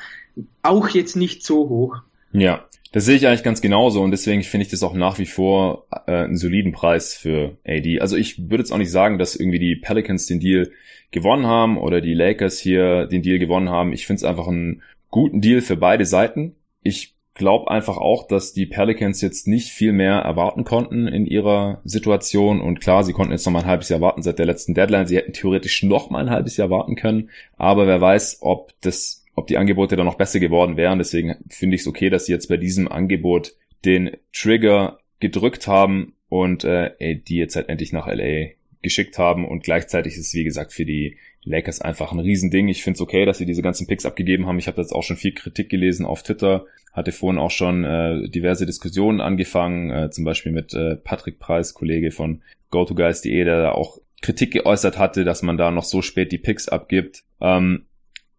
B: auch jetzt nicht so hoch.
A: Ja, das sehe ich eigentlich ganz genauso und deswegen finde ich das auch nach wie vor äh, einen soliden Preis für AD. Also ich würde jetzt auch nicht sagen, dass irgendwie die Pelicans den Deal gewonnen haben oder die Lakers hier den Deal gewonnen haben. Ich finde es einfach einen guten Deal für beide Seiten. Ich glaube einfach auch, dass die Pelicans jetzt nicht viel mehr erwarten konnten in ihrer Situation. Und klar, sie konnten jetzt noch mal ein halbes Jahr warten seit der letzten Deadline. Sie hätten theoretisch noch mal ein halbes Jahr warten können. Aber wer weiß, ob das ob die Angebote dann noch besser geworden wären. Deswegen finde ich es okay, dass sie jetzt bei diesem Angebot den Trigger gedrückt haben und äh, die jetzt halt endlich nach LA geschickt haben und gleichzeitig ist es wie gesagt für die Lakers einfach ein Riesending. Ich finde es okay, dass sie diese ganzen Picks abgegeben haben. Ich habe jetzt auch schon viel Kritik gelesen auf Twitter, hatte vorhin auch schon äh, diverse Diskussionen angefangen, äh, zum Beispiel mit äh, Patrick Preis, Kollege von GoToGuys.de, der da auch Kritik geäußert hatte, dass man da noch so spät die Picks abgibt. Ähm,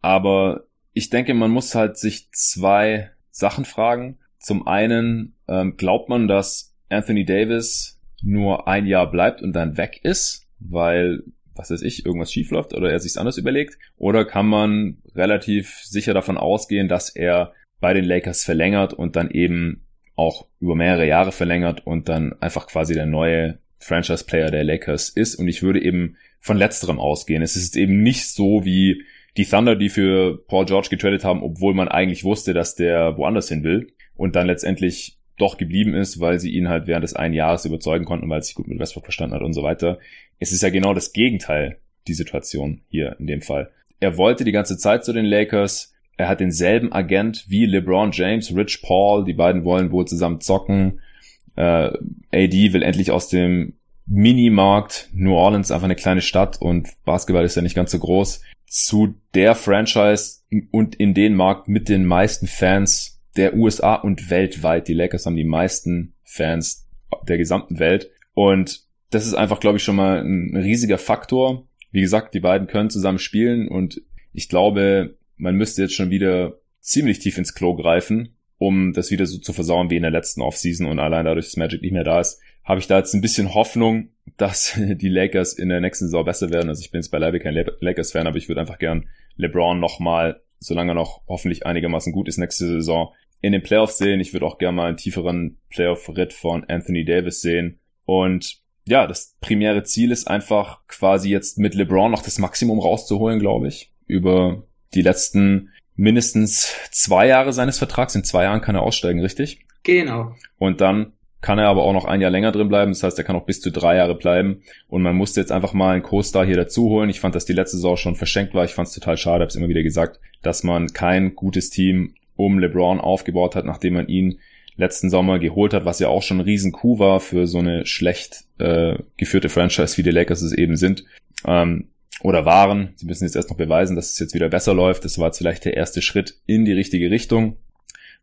A: aber ich denke, man muss halt sich zwei Sachen fragen. Zum einen ähm, glaubt man, dass Anthony Davis nur ein Jahr bleibt und dann weg ist, weil, was weiß ich, irgendwas schiefläuft oder er sich's anders überlegt? Oder kann man relativ sicher davon ausgehen, dass er bei den Lakers verlängert und dann eben auch über mehrere Jahre verlängert und dann einfach quasi der neue Franchise-Player der Lakers ist. Und ich würde eben von letzterem ausgehen. Es ist eben nicht so wie die Thunder, die für Paul George getradet haben, obwohl man eigentlich wusste, dass der woanders hin will und dann letztendlich doch geblieben ist, weil sie ihn halt während des einen Jahres überzeugen konnten, weil es sich gut mit Westbrook verstanden hat und so weiter. Es ist ja genau das Gegenteil, die Situation hier in dem Fall. Er wollte die ganze Zeit zu den Lakers. Er hat denselben Agent wie LeBron James, Rich Paul. Die beiden wollen wohl zusammen zocken. Äh, AD will endlich aus dem Minimarkt New Orleans, einfach eine kleine Stadt und Basketball ist ja nicht ganz so groß, zu der Franchise und in den Markt mit den meisten Fans der USA und weltweit. Die Lakers haben die meisten Fans der gesamten Welt. Und das ist einfach, glaube ich, schon mal ein riesiger Faktor. Wie gesagt, die beiden können zusammen spielen und ich glaube, man müsste jetzt schon wieder ziemlich tief ins Klo greifen, um das wieder so zu versauen wie in der letzten Offseason und allein dadurch, dass Magic nicht mehr da ist, habe ich da jetzt ein bisschen Hoffnung, dass die Lakers in der nächsten Saison besser werden. Also ich bin jetzt beileibe kein Lakers-Fan, aber ich würde einfach gern LeBron nochmal, solange er noch hoffentlich einigermaßen gut ist nächste Saison, in den Playoffs sehen. Ich würde auch gerne mal einen tieferen Playoff-Ritt von Anthony Davis sehen. Und ja, das primäre Ziel ist einfach quasi jetzt mit LeBron noch das Maximum rauszuholen, glaube ich. Über die letzten mindestens zwei Jahre seines Vertrags. In zwei Jahren kann er aussteigen, richtig?
B: Genau.
A: Und dann kann er aber auch noch ein Jahr länger drin bleiben. Das heißt, er kann auch bis zu drei Jahre bleiben. Und man musste jetzt einfach mal einen Co-Star hier dazu holen. Ich fand, dass die letzte Saison schon verschenkt war. Ich fand es total schade, habe es immer wieder gesagt, dass man kein gutes Team um LeBron aufgebaut hat, nachdem man ihn letzten Sommer geholt hat, was ja auch schon ein riesen Coup war für so eine schlecht äh, geführte Franchise, wie die Lakers es eben sind. Ähm, oder waren. Sie müssen jetzt erst noch beweisen, dass es jetzt wieder besser läuft. Das war jetzt vielleicht der erste Schritt in die richtige Richtung.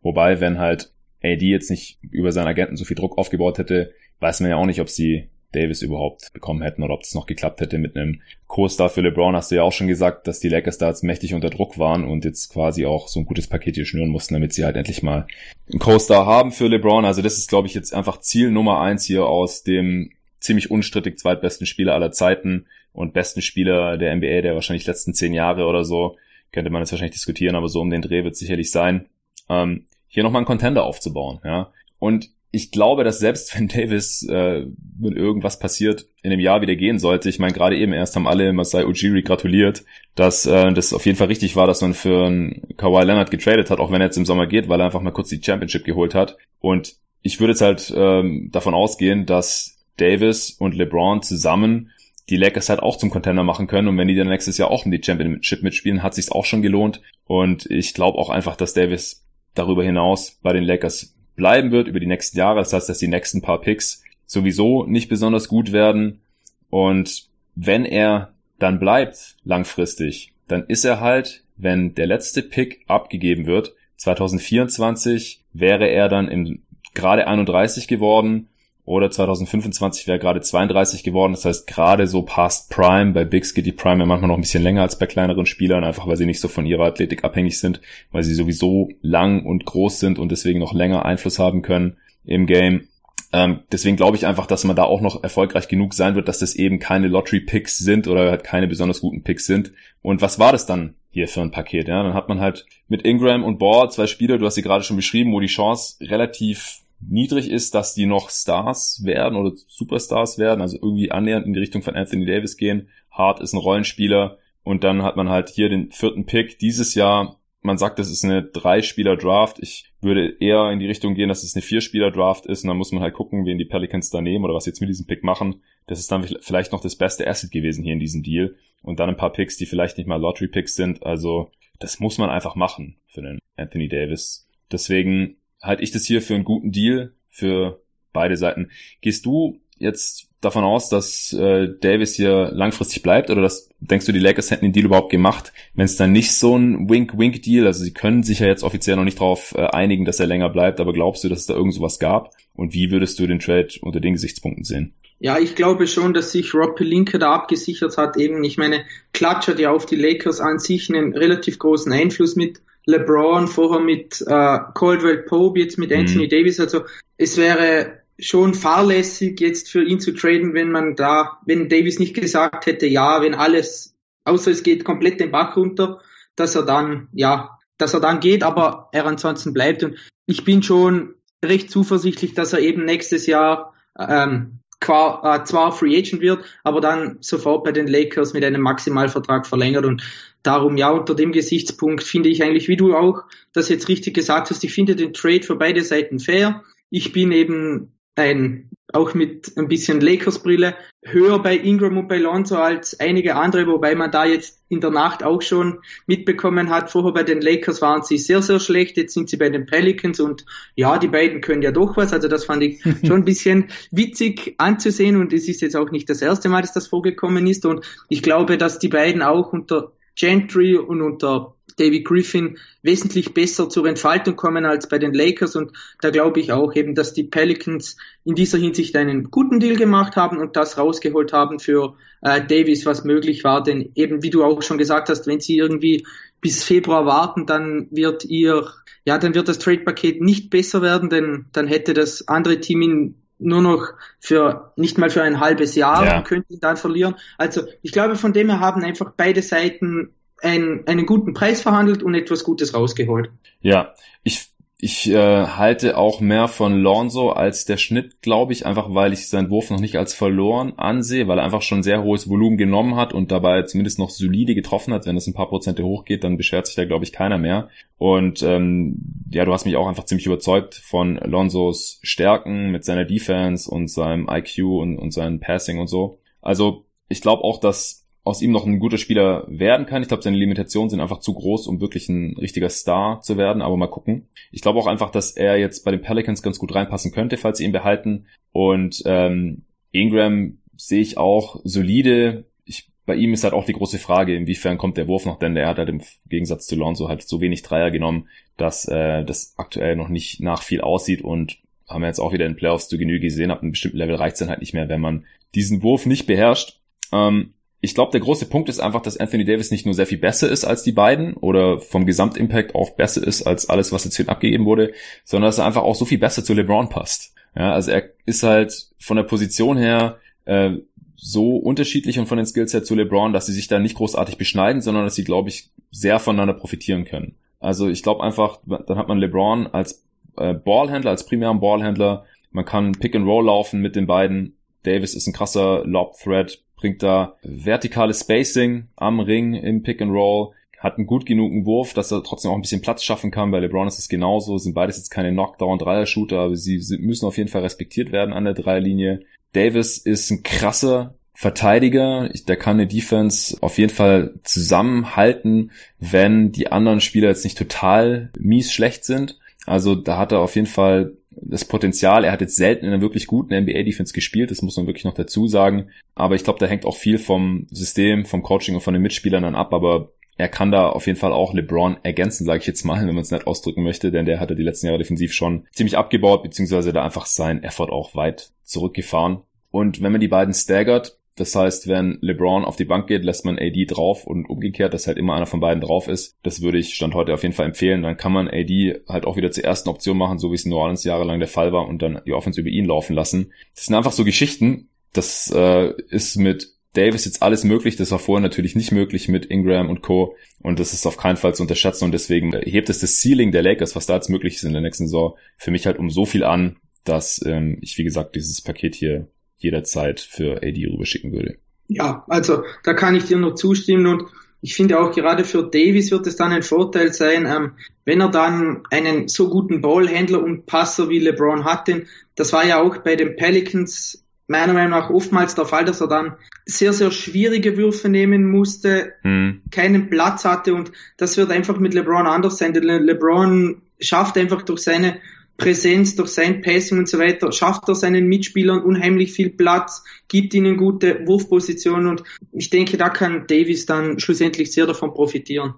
A: Wobei, wenn halt AD jetzt nicht über seinen Agenten so viel Druck aufgebaut hätte, weiß man ja auch nicht, ob sie Davis überhaupt bekommen hätten oder ob es noch geklappt hätte mit einem Co-Star für LeBron. Hast du ja auch schon gesagt, dass die Lakers da jetzt mächtig unter Druck waren und jetzt quasi auch so ein gutes Paket hier schnüren mussten, damit sie halt endlich mal einen Co-Star haben für LeBron. Also das ist, glaube ich, jetzt einfach Ziel Nummer eins hier aus dem ziemlich unstrittig zweitbesten Spieler aller Zeiten und besten Spieler der NBA der wahrscheinlich letzten zehn Jahre oder so. Könnte man jetzt wahrscheinlich diskutieren, aber so um den Dreh wird sicherlich sein. Ähm, hier nochmal einen Contender aufzubauen, ja. Und ich glaube, dass selbst wenn Davis, äh, wenn irgendwas passiert, in einem Jahr wieder gehen sollte, ich meine, gerade eben erst haben alle Masai Ujiri gratuliert, dass äh, das auf jeden Fall richtig war, dass man für einen Kawhi Leonard getradet hat, auch wenn er jetzt im Sommer geht, weil er einfach mal kurz die Championship geholt hat. Und ich würde jetzt halt ähm, davon ausgehen, dass Davis und LeBron zusammen die Lakers halt auch zum Contender machen können und wenn die dann nächstes Jahr auch um die Championship mitspielen, hat sich's auch schon gelohnt und ich glaube auch einfach, dass Davis darüber hinaus bei den Lakers bleiben wird über die nächsten Jahre. Das heißt, dass die nächsten paar Picks sowieso nicht besonders gut werden. Und wenn er dann bleibt langfristig, dann ist er halt, wenn der letzte Pick abgegeben wird, 2024 wäre er dann im gerade 31 geworden oder 2025 wäre gerade 32 geworden. Das heißt, gerade so past Prime. Bei Bigs geht die Prime ja manchmal noch ein bisschen länger als bei kleineren Spielern, einfach weil sie nicht so von ihrer Athletik abhängig sind, weil sie sowieso lang und groß sind und deswegen noch länger Einfluss haben können im Game. Ähm, deswegen glaube ich einfach, dass man da auch noch erfolgreich genug sein wird, dass das eben keine Lottery-Picks sind oder halt keine besonders guten Picks sind. Und was war das dann hier für ein Paket? Ja, dann hat man halt mit Ingram und Ball zwei Spieler, du hast sie gerade schon beschrieben, wo die Chance relativ niedrig ist, dass die noch Stars werden oder Superstars werden, also irgendwie annähernd in die Richtung von Anthony Davis gehen. Hart ist ein Rollenspieler und dann hat man halt hier den vierten Pick dieses Jahr. Man sagt, das ist eine Drei-Spieler-Draft. Ich würde eher in die Richtung gehen, dass es eine Vier-Spieler-Draft ist und dann muss man halt gucken, wen die Pelicans da nehmen oder was sie jetzt mit diesem Pick machen. Das ist dann vielleicht noch das beste Asset gewesen hier in diesem Deal und dann ein paar Picks, die vielleicht nicht mal Lottery-Picks sind. Also das muss man einfach machen für den Anthony Davis. Deswegen halte ich das hier für einen guten Deal für beide Seiten. Gehst du jetzt davon aus, dass äh, Davis hier langfristig bleibt oder dass, denkst du, die Lakers hätten den Deal überhaupt gemacht, wenn es dann nicht so ein Wink-Wink-Deal, also sie können sich ja jetzt offiziell noch nicht darauf äh, einigen, dass er länger bleibt, aber glaubst du, dass es da irgend sowas gab? Und wie würdest du den Trade unter den Gesichtspunkten sehen?
B: Ja, ich glaube schon, dass sich Rob Pelinka da abgesichert hat. Eben, ich meine, Klatsch hat ja auf die Lakers an sich einen relativ großen Einfluss mit LeBron, vorher mit äh, Caldwell Pope, jetzt mit Anthony mhm. Davis. Also es wäre schon fahrlässig jetzt für ihn zu traden, wenn man da, wenn Davis nicht gesagt hätte, ja, wenn alles, außer es geht komplett den Bach runter, dass er dann, ja, dass er dann geht, aber er ansonsten bleibt. Und ich bin schon recht zuversichtlich, dass er eben nächstes Jahr ähm, äh, zwar Free Agent wird, aber dann sofort bei den Lakers mit einem Maximalvertrag verlängert und darum ja, unter dem Gesichtspunkt finde ich eigentlich, wie du auch das jetzt richtig gesagt hast, ich finde den Trade für beide Seiten fair. Ich bin eben ein, auch mit ein bisschen Lakers-Brille, höher bei Ingram und bei Lonzo als einige andere, wobei man da jetzt in der Nacht auch schon mitbekommen hat, vorher bei den Lakers waren sie sehr, sehr schlecht, jetzt sind sie bei den Pelicans und ja, die beiden können ja doch was, also das fand ich schon ein bisschen witzig anzusehen und es ist jetzt auch nicht das erste Mal, dass das vorgekommen ist und ich glaube, dass die beiden auch unter Gentry und unter David Griffin wesentlich besser zur Entfaltung kommen als bei den Lakers. Und da glaube ich auch eben, dass die Pelicans in dieser Hinsicht einen guten Deal gemacht haben und das rausgeholt haben für äh, Davis, was möglich war, denn eben wie du auch schon gesagt hast, wenn sie irgendwie bis Februar warten, dann wird ihr, ja, dann wird das Trade-Paket nicht besser werden, denn dann hätte das andere Team ihn nur noch für nicht mal für ein halbes Jahr ja. und könnte ihn dann verlieren. Also ich glaube, von dem her haben einfach beide Seiten ein, einen guten Preis verhandelt und etwas Gutes rausgeholt.
A: Ja, ich ich äh, halte auch mehr von Lonzo als der Schnitt, glaube ich, einfach weil ich seinen Wurf noch nicht als verloren ansehe, weil er einfach schon sehr hohes Volumen genommen hat und dabei zumindest noch solide getroffen hat. Wenn es ein paar Prozente hochgeht, dann beschwert sich da, glaube ich, keiner mehr. Und ähm, ja, du hast mich auch einfach ziemlich überzeugt von Lonzos Stärken mit seiner Defense und seinem IQ und, und seinem Passing und so. Also ich glaube auch, dass aus ihm noch ein guter Spieler werden kann. Ich glaube, seine Limitationen sind einfach zu groß, um wirklich ein richtiger Star zu werden, aber mal gucken. Ich glaube auch einfach, dass er jetzt bei den Pelicans ganz gut reinpassen könnte, falls sie ihn behalten. Und ähm, Ingram sehe ich auch solide. Ich, bei ihm ist halt auch die große Frage, inwiefern kommt der Wurf noch, denn der hat halt im Gegensatz zu Lonzo halt so wenig Dreier genommen, dass äh, das aktuell noch nicht nach viel aussieht und haben wir jetzt auch wieder in Playoffs zu Genüge gesehen, ab einem bestimmten Level reicht es dann halt nicht mehr, wenn man diesen Wurf nicht beherrscht. Ähm, ich glaube, der große Punkt ist einfach, dass Anthony Davis nicht nur sehr viel besser ist als die beiden oder vom Gesamtimpact auch besser ist als alles, was jetzt hier abgegeben wurde, sondern dass er einfach auch so viel besser zu LeBron passt. Ja, also er ist halt von der Position her äh, so unterschiedlich und von den Skills her zu LeBron, dass sie sich da nicht großartig beschneiden, sondern dass sie, glaube ich, sehr voneinander profitieren können. Also ich glaube einfach, dann hat man LeBron als äh, Ballhändler, als primären Ballhändler. Man kann Pick and Roll laufen mit den beiden. Davis ist ein krasser Lob-Threat, bringt da vertikales Spacing am Ring im Pick and Roll, hat einen gut genugen Wurf, dass er trotzdem auch ein bisschen Platz schaffen kann. Bei LeBron ist es genauso, sind beides jetzt keine Knockdown-Dreier-Shooter, aber sie müssen auf jeden Fall respektiert werden an der Dreierlinie. Davis ist ein krasser Verteidiger, der kann eine Defense auf jeden Fall zusammenhalten, wenn die anderen Spieler jetzt nicht total mies schlecht sind. Also da hat er auf jeden Fall das Potenzial. Er hat jetzt selten in einer wirklich guten NBA-Defense gespielt, das muss man wirklich noch dazu sagen. Aber ich glaube, da hängt auch viel vom System, vom Coaching und von den Mitspielern dann ab. Aber er kann da auf jeden Fall auch LeBron ergänzen, sage ich jetzt mal, wenn man es nicht ausdrücken möchte, denn der hatte die letzten Jahre defensiv schon ziemlich abgebaut, beziehungsweise da einfach sein Effort auch weit zurückgefahren. Und wenn man die beiden staggert, das heißt, wenn LeBron auf die Bank geht, lässt man AD drauf und umgekehrt, dass halt immer einer von beiden drauf ist. Das würde ich Stand heute auf jeden Fall empfehlen. Dann kann man AD halt auch wieder zur ersten Option machen, so wie es in New Orleans jahrelang der Fall war und dann die Offense über ihn laufen lassen. Das sind einfach so Geschichten. Das äh, ist mit Davis jetzt alles möglich. Das war vorher natürlich nicht möglich mit Ingram und Co. Und das ist auf keinen Fall zu unterschätzen und deswegen hebt es das Ceiling der Lakers, was da jetzt möglich ist in der nächsten Saison, für mich halt um so viel an, dass ähm, ich, wie gesagt, dieses Paket hier jederzeit für AD rüberschicken würde.
B: Ja, also da kann ich dir nur zustimmen und ich finde auch gerade für Davis wird es dann ein Vorteil sein, ähm, wenn er dann einen so guten Ballhändler und Passer wie LeBron hat, denn das war ja auch bei den Pelicans meiner Meinung nach oftmals der Fall, dass er dann sehr, sehr schwierige Würfe nehmen musste, hm. keinen Platz hatte und das wird einfach mit LeBron anders sein, denn LeBron schafft einfach durch seine Präsenz, durch sein Passing und so weiter, schafft er seinen Mitspielern unheimlich viel Platz, gibt ihnen gute Wurfpositionen und ich denke, da kann Davis dann schlussendlich sehr davon profitieren.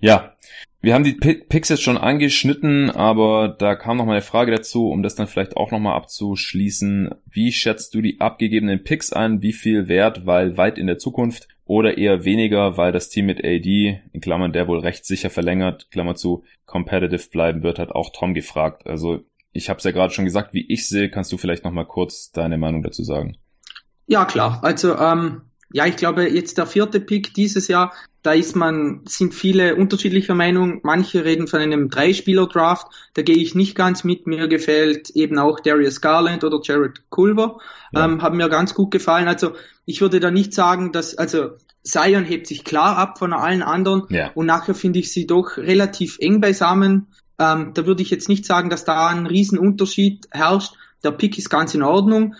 A: Ja, wir haben die Picks jetzt schon angeschnitten, aber da kam noch mal eine Frage dazu, um das dann vielleicht auch noch mal abzuschließen. Wie schätzt du die abgegebenen Picks ein? Wie viel wert, weil weit in der Zukunft oder eher weniger, weil das Team mit AD, in Klammern der wohl recht sicher verlängert, Klammer zu, competitive bleiben wird, hat auch Tom gefragt. Also ich habe es ja gerade schon gesagt, wie ich sehe, kannst du vielleicht noch mal kurz deine Meinung dazu sagen?
B: Ja, klar. Also ähm, ja, ich glaube, jetzt der vierte Pick dieses Jahr, da ist man, sind viele unterschiedlicher Meinung. Manche reden von einem Dreispieler-Draft. Da gehe ich nicht ganz mit. Mir gefällt eben auch Darius Garland oder Jared Culver. Ja. Ähm, haben mir ganz gut gefallen. Also ich würde da nicht sagen, dass, also Zion hebt sich klar ab von allen anderen. Ja. Und nachher finde ich sie doch relativ eng beisammen. Ähm, da würde ich jetzt nicht sagen, dass da ein Riesenunterschied herrscht. Der Pick ist ganz in Ordnung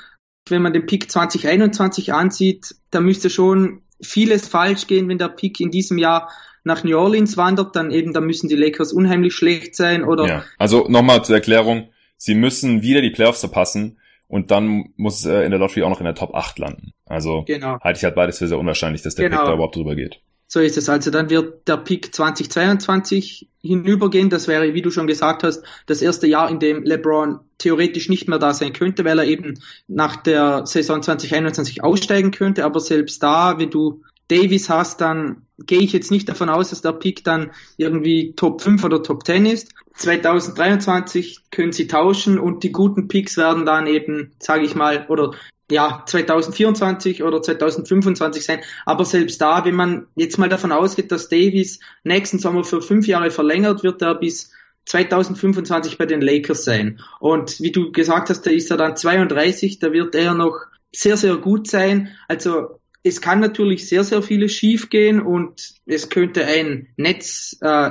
B: wenn man den Pick 2021 ansieht, da müsste schon vieles falsch gehen, wenn der Pick in diesem Jahr nach New Orleans wandert, dann eben, da müssen die Lakers unheimlich schlecht sein oder. Ja.
A: Also nochmal zur Erklärung, sie müssen wieder die Playoffs verpassen und dann muss äh, in der Lottery auch noch in der Top 8 landen. Also genau. halte ich halt beides für sehr unwahrscheinlich, dass der genau. Pick da überhaupt drüber geht.
B: So ist es. Also dann wird der Pick 2022 hinübergehen. Das wäre, wie du schon gesagt hast, das erste Jahr, in dem LeBron theoretisch nicht mehr da sein könnte, weil er eben nach der Saison 2021 aussteigen könnte. Aber selbst da, wenn du Davis hast, dann gehe ich jetzt nicht davon aus, dass der Pick dann irgendwie Top 5 oder Top 10 ist. 2023 können sie tauschen und die guten Picks werden dann eben, sage ich mal, oder ja, 2024 oder 2025 sein. Aber selbst da, wenn man jetzt mal davon ausgeht, dass Davis nächsten Sommer für fünf Jahre verlängert, wird er bis 2025 bei den Lakers sein. Und wie du gesagt hast, da ist er dann 32, da wird er noch sehr, sehr gut sein. Also es kann natürlich sehr, sehr vieles schiefgehen und es könnte ein Netz äh,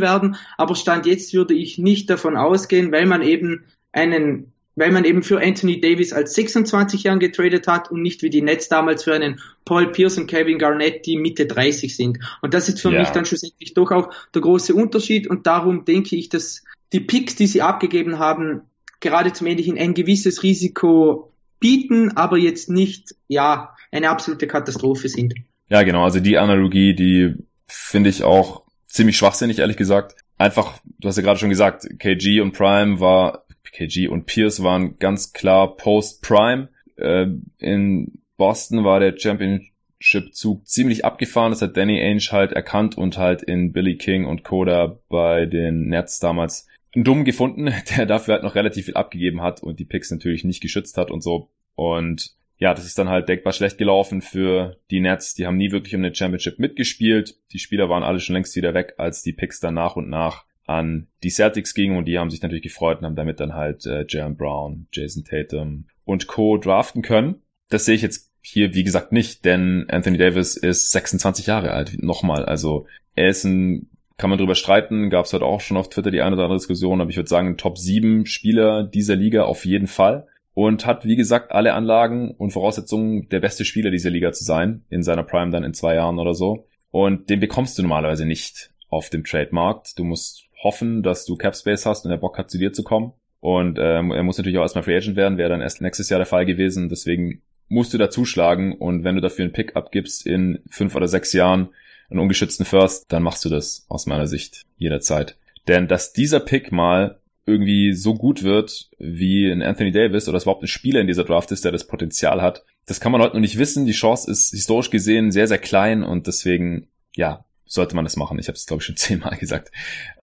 B: werden, aber Stand jetzt würde ich nicht davon ausgehen, weil man eben einen weil man eben für Anthony Davis als 26 Jahren getradet hat und nicht wie die Nets damals für einen Paul Pierce und Kevin Garnett, die Mitte 30 sind. Und das ist für ja. mich dann schlussendlich doch auch der große Unterschied und darum denke ich, dass die Picks, die sie abgegeben haben, gerade zum Ähnlichen ein gewisses Risiko bieten, aber jetzt nicht, ja, eine absolute Katastrophe sind.
A: Ja, genau. Also die Analogie, die finde ich auch ziemlich schwachsinnig, ehrlich gesagt. Einfach, du hast ja gerade schon gesagt, KG und Prime war KG und Pierce waren ganz klar Post-Prime. Äh, in Boston war der Championship-Zug ziemlich abgefahren. Das hat Danny Ainge halt erkannt und halt in Billy King und Coda bei den Nets damals dumm gefunden, der dafür halt noch relativ viel abgegeben hat und die Picks natürlich nicht geschützt hat und so. Und ja, das ist dann halt denkbar schlecht gelaufen für die Nets. Die haben nie wirklich um den Championship mitgespielt. Die Spieler waren alle schon längst wieder weg, als die Picks dann nach und nach an die Celtics gingen und die haben sich natürlich gefreut und haben damit dann halt äh, Jalen Brown, Jason Tatum und Co. draften können. Das sehe ich jetzt hier, wie gesagt, nicht, denn Anthony Davis ist 26 Jahre alt, nochmal. Also er ist ein, kann man drüber streiten, gab es heute auch schon auf Twitter die eine oder andere Diskussion, aber ich würde sagen, Top 7 Spieler dieser Liga auf jeden Fall. Und hat, wie gesagt, alle Anlagen und Voraussetzungen, der beste Spieler dieser Liga zu sein, in seiner Prime dann in zwei Jahren oder so. Und den bekommst du normalerweise nicht auf dem Trademarkt. Du musst hoffen, dass du Capspace hast und er Bock hat, zu dir zu kommen. Und ähm, er muss natürlich auch erstmal Free Agent werden, wäre dann erst nächstes Jahr der Fall gewesen. Deswegen musst du da zuschlagen und wenn du dafür einen Pick abgibst in fünf oder sechs Jahren, einen ungeschützten First, dann machst du das aus meiner Sicht jederzeit. Denn dass dieser Pick mal irgendwie so gut wird wie ein Anthony Davis oder es überhaupt ein Spieler in dieser Draft ist, der das Potenzial hat, das kann man heute noch nicht wissen. Die Chance ist historisch gesehen sehr, sehr klein und deswegen, ja, sollte man das machen. Ich habe es, glaube ich, schon zehnmal gesagt.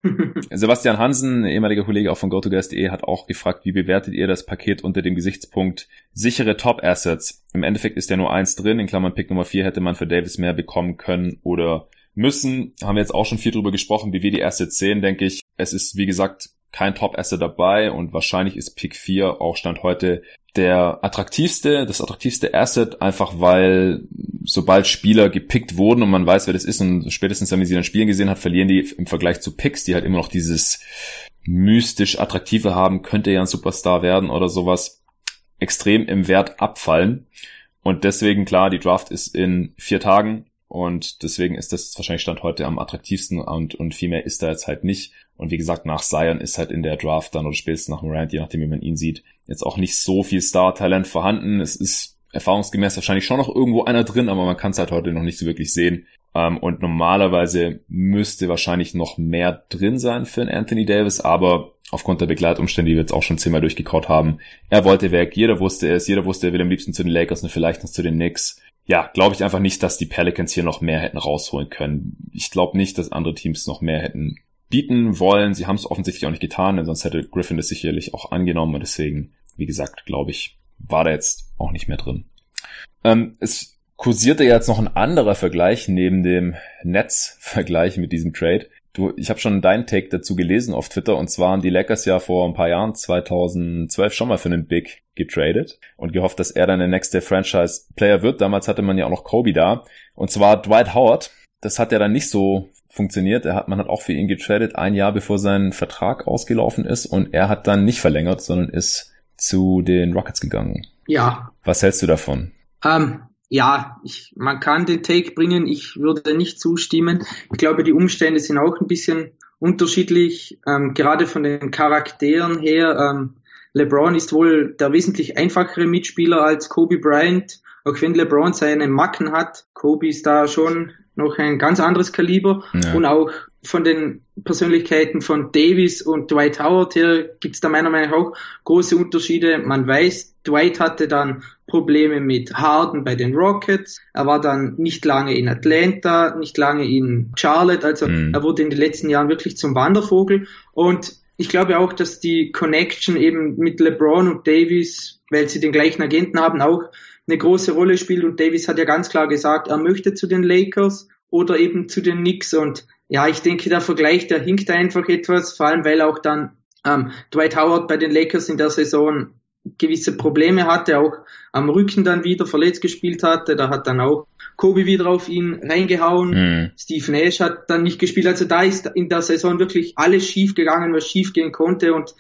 A: Sebastian Hansen, ehemaliger Kollege auch von GoToGuest.de, hat auch gefragt, wie bewertet ihr das Paket unter dem Gesichtspunkt sichere Top-Assets? Im Endeffekt ist ja nur eins drin, in Klammern Pick Nummer vier hätte man für Davis mehr bekommen können oder müssen. Haben wir jetzt auch schon viel drüber gesprochen, wie wir die Assets sehen, denke ich. Es ist, wie gesagt, kein Top-Asset dabei und wahrscheinlich ist Pick 4 auch Stand heute der attraktivste, das attraktivste Asset, einfach weil sobald Spieler gepickt wurden und man weiß, wer das ist und spätestens, wenn man sie dann spielen gesehen hat, verlieren die im Vergleich zu Picks, die halt immer noch dieses mystisch attraktive haben, könnte ja ein Superstar werden oder sowas, extrem im Wert abfallen. Und deswegen, klar, die Draft ist in vier Tagen und deswegen ist das wahrscheinlich Stand heute am attraktivsten und, und viel mehr ist da jetzt halt nicht. Und wie gesagt, nach Zion ist halt in der Draft dann oder spätestens nach Morant, je nachdem wie man ihn sieht, jetzt auch nicht so viel Star-Talent vorhanden. Es ist erfahrungsgemäß wahrscheinlich schon noch irgendwo einer drin, aber man kann es halt heute noch nicht so wirklich sehen. Ähm, und normalerweise müsste wahrscheinlich noch mehr drin sein für einen Anthony Davis, aber aufgrund der Begleitumstände, die wir jetzt auch schon zehnmal durchgekaut haben, er wollte weg, jeder wusste es, jeder wusste, er will am liebsten zu den Lakers und vielleicht noch zu den Knicks ja, glaube ich einfach nicht, dass die Pelicans hier noch mehr hätten rausholen können. Ich glaube nicht, dass andere Teams noch mehr hätten bieten wollen. Sie haben es offensichtlich auch nicht getan, denn sonst hätte Griffin das sicherlich auch angenommen. Und deswegen, wie gesagt, glaube ich, war da jetzt auch nicht mehr drin. Ähm, es kursierte jetzt noch ein anderer Vergleich neben dem Netz-Vergleich mit diesem Trade. Du, ich habe schon deinen Take dazu gelesen auf Twitter und zwar haben die Lakers ja vor ein paar Jahren, 2012, schon mal für einen Big getradet und gehofft, dass er dann der nächste Franchise-Player wird. Damals hatte man ja auch noch Kobe da und zwar Dwight Howard. Das hat ja dann nicht so funktioniert. Er hat, man hat auch für ihn getradet, ein Jahr bevor sein Vertrag ausgelaufen ist und er hat dann nicht verlängert, sondern ist zu den Rockets gegangen.
B: Ja.
A: Was hältst du davon?
B: Ähm, ja, ich, man kann den Take bringen, ich würde nicht zustimmen. Ich glaube, die Umstände sind auch ein bisschen unterschiedlich, ähm, gerade von den Charakteren her. Ähm, LeBron ist wohl der wesentlich einfachere Mitspieler als Kobe Bryant auch wenn LeBron seine Macken hat, Kobe ist da schon noch ein ganz anderes Kaliber ja. und auch von den Persönlichkeiten von Davis und Dwight Howard hier gibt es da meiner Meinung nach auch große Unterschiede. Man weiß, Dwight hatte dann Probleme mit Harden bei den Rockets. Er war dann nicht lange in Atlanta, nicht lange in Charlotte. Also mhm. er wurde in den letzten Jahren wirklich zum Wandervogel. Und ich glaube auch, dass die Connection eben mit LeBron und Davis, weil sie den gleichen Agenten haben, auch eine große Rolle spielt. Und Davis hat ja ganz klar gesagt, er möchte zu den Lakers oder eben zu den Knicks. Und ja, ich denke, der Vergleich, der hinkt einfach etwas, vor allem weil auch dann ähm, Dwight Howard bei den Lakers in der Saison gewisse Probleme hatte, auch am Rücken dann wieder verletzt gespielt hatte. Da hat dann auch Kobe wieder auf ihn reingehauen. Mhm. Steve Nash hat dann nicht gespielt. Also da ist in der Saison wirklich alles schief gegangen, was schief gehen konnte. Und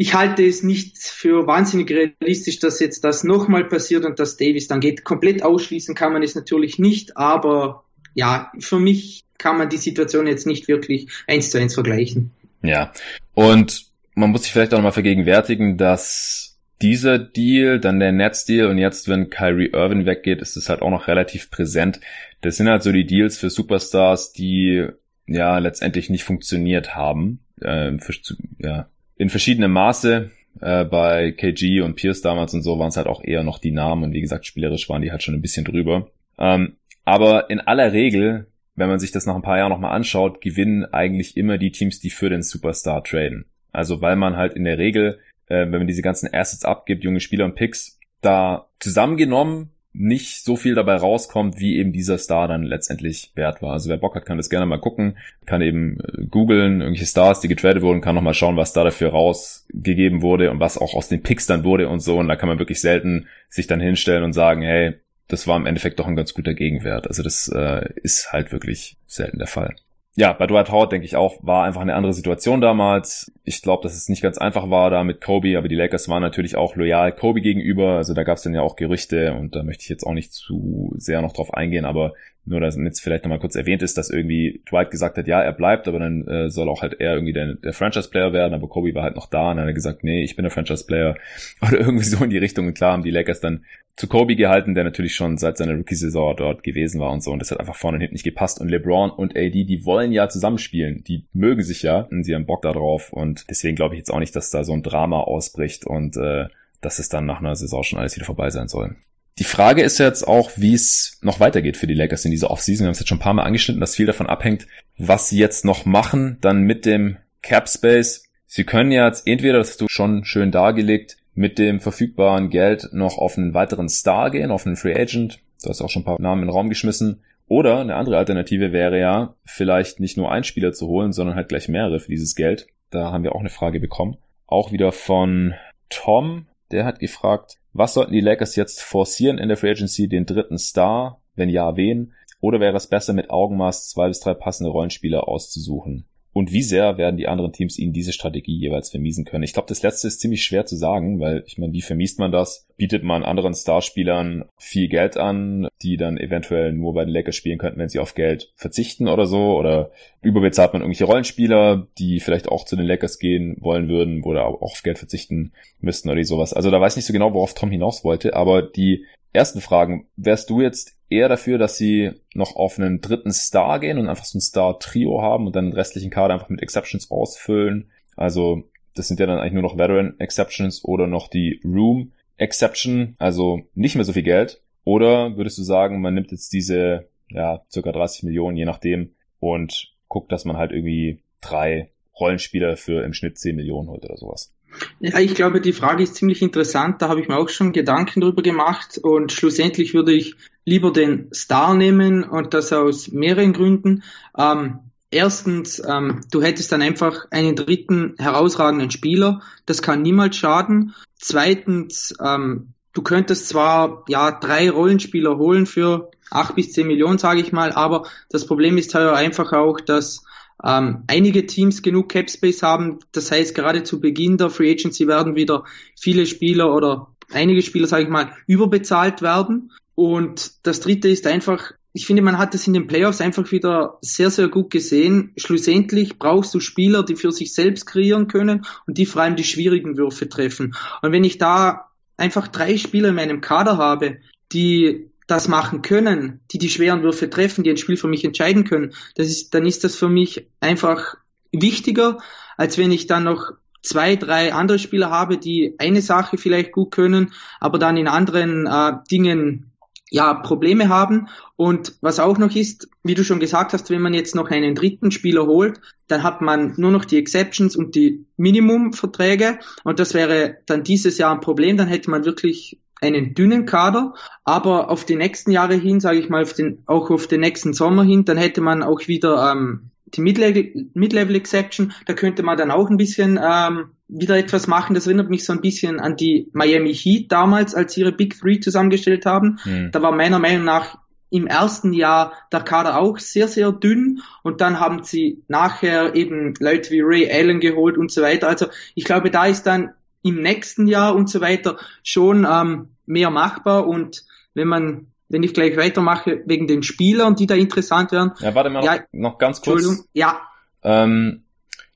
B: ich halte es nicht für wahnsinnig realistisch, dass jetzt das nochmal passiert und dass Davis dann geht. Komplett ausschließen kann man es natürlich nicht, aber ja, für mich kann man die Situation jetzt nicht wirklich eins zu eins vergleichen.
A: Ja, und man muss sich vielleicht auch nochmal vergegenwärtigen, dass dieser Deal, dann der Nets-Deal und jetzt, wenn Kyrie Irving weggeht, ist es halt auch noch relativ präsent. Das sind halt so die Deals für Superstars, die ja letztendlich nicht funktioniert haben. Äh, für, ja, in verschiedenem Maße. Äh, bei KG und Pierce damals und so waren es halt auch eher noch die Namen und wie gesagt, spielerisch waren die halt schon ein bisschen drüber. Ähm, aber in aller Regel, wenn man sich das nach ein paar Jahren nochmal anschaut, gewinnen eigentlich immer die Teams, die für den Superstar traden. Also weil man halt in der Regel äh, wenn man diese ganzen Assets abgibt, junge Spieler und Picks, da zusammengenommen nicht so viel dabei rauskommt, wie eben dieser Star dann letztendlich wert war. Also wer Bock hat, kann das gerne mal gucken, kann eben äh, googeln, irgendwelche Stars, die getradet wurden, kann nochmal schauen, was da dafür rausgegeben wurde und was auch aus den Picks dann wurde und so. Und da kann man wirklich selten sich dann hinstellen und sagen, hey, das war im Endeffekt doch ein ganz guter Gegenwert. Also das äh, ist halt wirklich selten der Fall ja, bei Dwight Howard denke ich auch, war einfach eine andere Situation damals. Ich glaube, dass es nicht ganz einfach war da mit Kobe, aber die Lakers waren natürlich auch loyal Kobe gegenüber. Also da gab es dann ja auch Gerüchte und da möchte ich jetzt auch nicht zu sehr noch drauf eingehen, aber nur, dass jetzt vielleicht nochmal kurz erwähnt ist, dass irgendwie Dwight gesagt hat, ja, er bleibt, aber dann äh, soll auch halt er irgendwie der, der Franchise-Player werden, aber Kobe war halt noch da und dann hat er gesagt, nee, ich bin der Franchise-Player oder irgendwie so in die Richtung. Und klar haben die Lakers dann zu Kobe gehalten, der natürlich schon seit seiner Rookie-Saison dort gewesen war und so. Und das hat einfach vorne und hinten nicht gepasst. Und LeBron und AD, die wollen ja zusammenspielen. Die mögen sich ja und sie haben Bock darauf. Und deswegen glaube ich jetzt auch nicht, dass da so ein Drama ausbricht und äh, dass es dann nach einer Saison schon alles wieder vorbei sein soll. Die Frage ist jetzt auch, wie es noch weitergeht für die Lakers in dieser Offseason. Wir haben es jetzt schon ein paar Mal angeschnitten, dass viel davon abhängt, was sie jetzt noch machen, dann mit dem Cap Space. Sie können ja jetzt entweder, das hast du schon schön dargelegt, mit dem verfügbaren Geld noch auf einen weiteren Star gehen, auf einen Free Agent. Du hast auch schon ein paar Namen in den Raum geschmissen. Oder eine andere Alternative wäre ja, vielleicht nicht nur einen Spieler zu holen, sondern halt gleich mehrere für dieses Geld. Da haben wir auch eine Frage bekommen. Auch wieder von Tom, der hat gefragt, was sollten die Lakers jetzt forcieren in der Free Agency, den dritten Star? Wenn ja, wen? Oder wäre es besser, mit Augenmaß zwei bis drei passende Rollenspieler auszusuchen? Und wie sehr werden die anderen Teams ihnen diese Strategie jeweils vermiesen können. Ich glaube, das letzte ist ziemlich schwer zu sagen, weil ich meine, wie vermiest man das? Bietet man anderen Starspielern viel Geld an, die dann eventuell nur bei den Lakers spielen könnten, wenn sie auf Geld verzichten oder so? Oder überbezahlt man irgendwelche Rollenspieler, die vielleicht auch zu den Lakers gehen wollen würden oder auch auf Geld verzichten müssten oder sowas. Also da weiß ich nicht so genau, worauf Tom hinaus wollte, aber die ersten Fragen. Wärst du jetzt eher dafür, dass sie noch auf einen dritten Star gehen und einfach so ein Star-Trio haben und dann den restlichen Kader einfach mit Exceptions ausfüllen? Also, das sind ja dann eigentlich nur noch Veteran Exceptions oder noch die Room Exception, also nicht mehr so viel Geld. Oder würdest du sagen, man nimmt jetzt diese, ja, circa 30 Millionen, je nachdem, und guckt, dass man halt irgendwie drei Rollenspieler für im Schnitt 10 Millionen holt oder sowas?
B: Ja, ich glaube, die Frage ist ziemlich interessant. Da habe ich mir auch schon Gedanken drüber gemacht und schlussendlich würde ich lieber den Star nehmen und das aus mehreren Gründen. Ähm, erstens, ähm, du hättest dann einfach einen dritten herausragenden Spieler. Das kann niemals schaden. Zweitens, ähm, du könntest zwar ja drei Rollenspieler holen für acht bis zehn Millionen, sage ich mal, aber das Problem ist halt einfach auch, dass ähm, einige Teams genug Cap Space haben. Das heißt, gerade zu Beginn der Free Agency werden wieder viele Spieler oder einige Spieler, sage ich mal, überbezahlt werden. Und das dritte ist einfach, ich finde, man hat es in den Playoffs einfach wieder sehr, sehr gut gesehen. Schlussendlich brauchst du Spieler, die für sich selbst kreieren können und die vor allem die schwierigen Würfe treffen. Und wenn ich da einfach drei Spieler in meinem Kader habe, die das machen können, die die schweren Würfe treffen, die ein Spiel für mich entscheiden können, das ist, dann ist das für mich einfach wichtiger, als wenn ich dann noch zwei, drei andere Spieler habe, die eine Sache vielleicht gut können, aber dann in anderen äh, Dingen ja Probleme haben. Und was auch noch ist, wie du schon gesagt hast, wenn man jetzt noch einen dritten Spieler holt, dann hat man nur noch die Exceptions und die Minimumverträge. Und das wäre dann dieses Jahr ein Problem. Dann hätte man wirklich einen dünnen Kader, aber auf die nächsten Jahre hin, sage ich mal, auf den, auch auf den nächsten Sommer hin, dann hätte man auch wieder ähm, die Mid-Level Exception, da könnte man dann auch ein bisschen ähm, wieder etwas machen. Das erinnert mich so ein bisschen an die Miami Heat damals, als sie ihre Big Three zusammengestellt haben. Mhm. Da war meiner Meinung nach im ersten Jahr der Kader auch sehr, sehr dünn und dann haben sie nachher eben Leute wie Ray Allen geholt und so weiter. Also ich glaube, da ist dann im nächsten Jahr und so weiter schon ähm, mehr machbar und wenn man wenn ich gleich weitermache, wegen den Spielern, die da interessant wären.
A: Ja, warte mal ja, noch, noch ganz kurz. Entschuldigung,
B: ja.
A: Ähm,